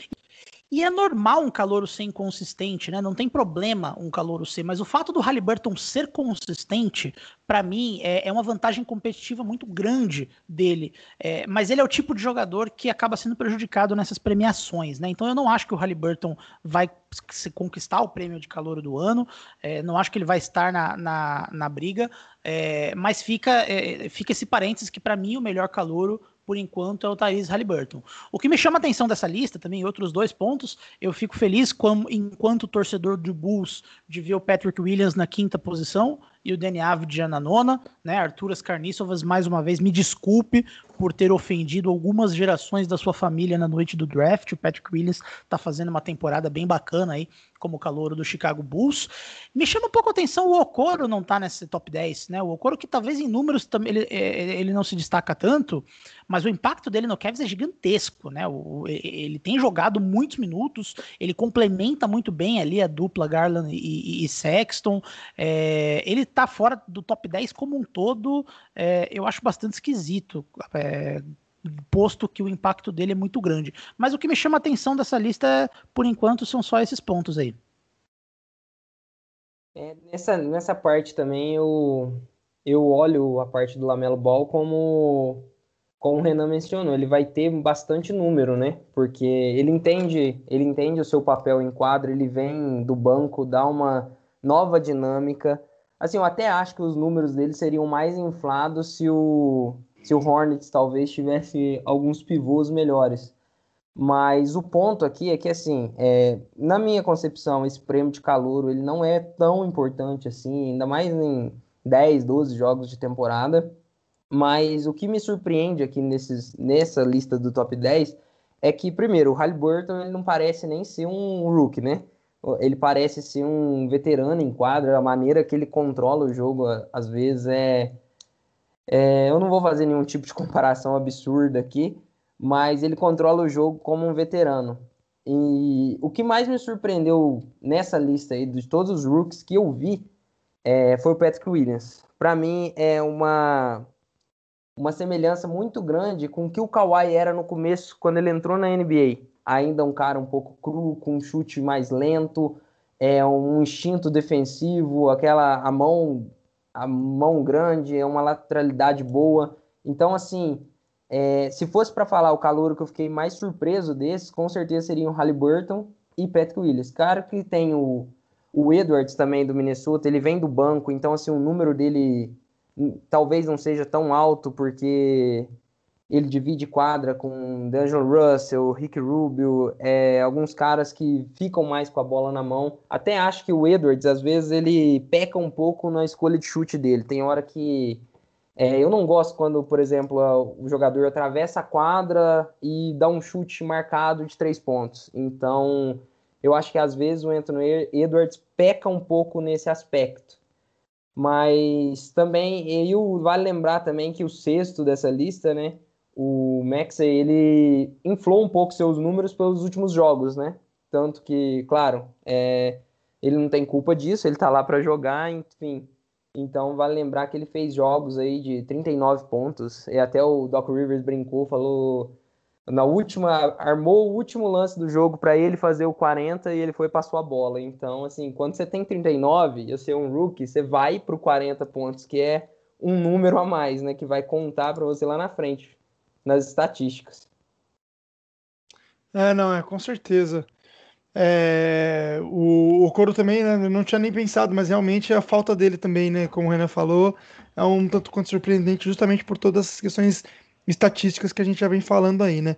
S2: E é normal um calouro ser inconsistente, né? Não tem problema um calouro ser, mas o fato do Halliburton ser consistente, para mim, é, é, uma vantagem competitiva muito grande dele. É, mas ele é o tipo de jogador que acaba sendo prejudicado nessas premiações, né? Então eu não acho que o Halliburton vai se conquistar o prêmio de calouro do ano, é, não acho que ele vai estar na, na, na briga, é, mas fica, é, fica esse parênteses que para mim o melhor calouro por enquanto, é o Thaís Halliburton. O que me chama a atenção dessa lista, também outros dois pontos, eu fico feliz como, enquanto torcedor do Bulls de ver o Patrick Williams na quinta posição e o Danny Avdia na nona, né? Arturas Carníçovas, mais uma vez, me desculpe por ter ofendido algumas gerações da sua família na noite do draft. O Patrick Williams está fazendo uma temporada bem bacana aí, como calouro do Chicago Bulls. Me chama um pouco a atenção o Okoro não tá nesse top 10, né? O Okoro que talvez em números ele, é, ele não se destaca tanto, mas o impacto dele no Cavs é gigantesco, né? O, ele tem jogado muitos minutos, ele complementa muito bem ali a dupla Garland e, e, e Sexton. É, ele tá fora do top 10 como um todo, é, eu acho bastante esquisito. É, posto que o impacto dele é muito grande. Mas o que me chama a atenção dessa lista, por enquanto, são só esses pontos aí.
S3: É, nessa, nessa parte também eu, eu olho a parte do Lamelo Ball como, como o Renan mencionou, ele vai ter bastante número, né? Porque ele entende, ele entende o seu papel em quadro, ele vem do banco, dá uma nova dinâmica. Assim, eu até acho que os números dele seriam mais inflados se o, se o Hornets talvez tivesse alguns pivôs melhores. Mas o ponto aqui é que, assim, é, na minha concepção, esse prêmio de calor ele não é tão importante assim, ainda mais em 10, 12 jogos de temporada. Mas o que me surpreende aqui nesses, nessa lista do top 10 é que, primeiro, o Halliburton ele não parece nem ser um rookie, né? Ele parece ser um veterano em quadra, a maneira que ele controla o jogo, às vezes, é, é, eu não vou fazer nenhum tipo de comparação absurda aqui, mas ele controla o jogo como um veterano. E o que mais me surpreendeu nessa lista aí, de todos os rookies que eu vi, é, foi o Patrick Williams. Para mim, é uma, uma semelhança muito grande com o que o Kawhi era no começo, quando ele entrou na NBA. Ainda um cara um pouco cru, com um chute mais lento, é um instinto defensivo, aquela a mão a mão grande, é uma lateralidade boa. Então, assim, é, se fosse para falar o calor que eu fiquei mais surpreso desses, com certeza seriam Halliburton e Patrick Williams. Claro que tem o, o Edwards também do Minnesota, ele vem do banco, então assim, o número dele talvez não seja tão alto, porque ele divide quadra com D'Angelo Russell, Rick Rubio, é, alguns caras que ficam mais com a bola na mão. Até acho que o Edwards, às vezes, ele peca um pouco na escolha de chute dele. Tem hora que é, eu não gosto quando, por exemplo, o jogador atravessa a quadra e dá um chute marcado de três pontos. Então, eu acho que às vezes o Anthony Edwards peca um pouco nesse aspecto. Mas também, e vale lembrar também que o sexto dessa lista, né, o Max ele inflou um pouco seus números pelos últimos jogos, né? Tanto que, claro, é, ele não tem culpa disso, ele tá lá para jogar, enfim. Então vale lembrar que ele fez jogos aí de 39 pontos, e até o Doc Rivers brincou, falou na última, armou o último lance do jogo para ele fazer o 40 e ele foi passou a bola. Então, assim, quando você tem 39 e você é um rookie, você vai pro 40 pontos, que é um número a mais, né, que vai contar para você lá na frente nas estatísticas.
S1: É, não, é, com certeza. É, o, o Coro também, né, não tinha nem pensado, mas realmente a falta dele também, né, como o Renan falou, é um tanto quanto surpreendente, justamente por todas as questões estatísticas que a gente já vem falando aí, né.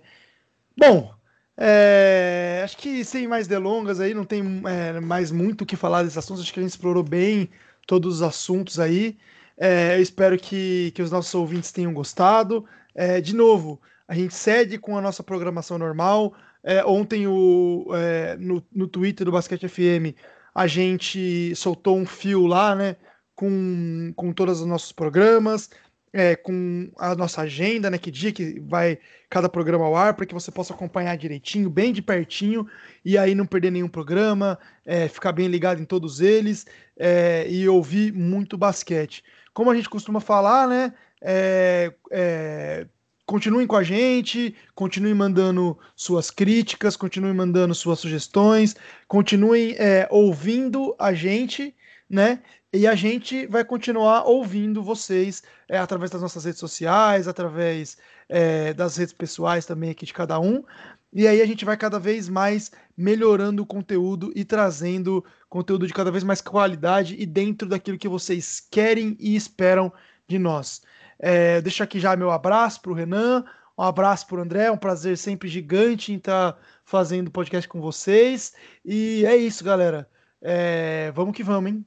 S1: Bom, é, acho que sem mais delongas aí, não tem é, mais muito o que falar desses assuntos, acho que a gente explorou bem todos os assuntos aí. É, eu espero que, que os nossos ouvintes tenham gostado. É, de novo, a gente cede com a nossa programação normal. É, ontem o, é, no, no Twitter do Basquete FM a gente soltou um fio lá, né? Com, com todos os nossos programas, é, com a nossa agenda, né? Que dia que vai cada programa ao ar, para que você possa acompanhar direitinho, bem de pertinho, e aí não perder nenhum programa, é, ficar bem ligado em todos eles é, e ouvir muito basquete. Como a gente costuma falar, né? É, é, continuem com a gente, continuem mandando suas críticas, continuem mandando suas sugestões, continuem é, ouvindo a gente, né? E a gente vai continuar ouvindo vocês é, através das nossas redes sociais, através é, das redes pessoais também aqui de cada um. E aí a gente vai cada vez mais melhorando o conteúdo e trazendo conteúdo de cada vez mais qualidade e dentro daquilo que vocês querem e esperam de nós. É, deixo aqui já meu abraço para o Renan, um abraço para o André, um prazer sempre gigante em estar tá fazendo podcast com vocês. E é isso, galera. É, vamos que vamos, hein?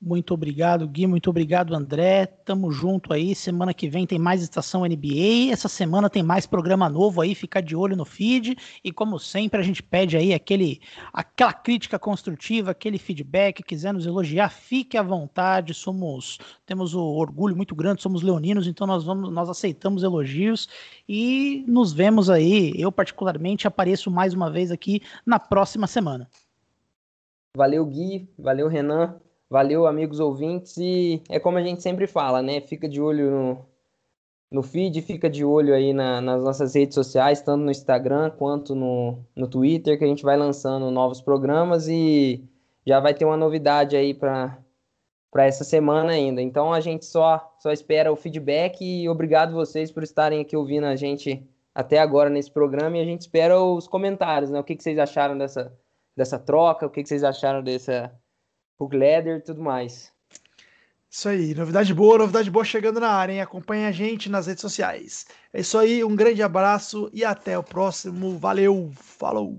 S2: Muito obrigado, Gui. Muito obrigado, André. Tamo junto aí. Semana que vem tem mais estação NBA. Essa semana tem mais programa novo aí. Fica de olho no feed. E como sempre, a gente pede aí aquele, aquela crítica construtiva, aquele feedback. Quiser nos elogiar, fique à vontade. Somos, temos o orgulho muito grande. Somos leoninos, então nós vamos, nós aceitamos elogios e nos vemos aí. Eu particularmente apareço mais uma vez aqui na próxima semana.
S3: Valeu, Gui. Valeu, Renan. Valeu, amigos ouvintes. E é como a gente sempre fala, né? Fica de olho no, no feed, fica de olho aí na, nas nossas redes sociais, tanto no Instagram quanto no, no Twitter, que a gente vai lançando novos programas e já vai ter uma novidade aí para essa semana ainda. Então a gente só só espera o feedback e obrigado vocês por estarem aqui ouvindo a gente até agora nesse programa e a gente espera os comentários, né? O que, que vocês acharam dessa, dessa troca, o que, que vocês acharam dessa o Gleder e tudo mais.
S1: Isso aí, novidade boa, novidade boa chegando na área, hein? Acompanhe a gente nas redes sociais. É isso aí, um grande abraço e até o próximo. Valeu, falou!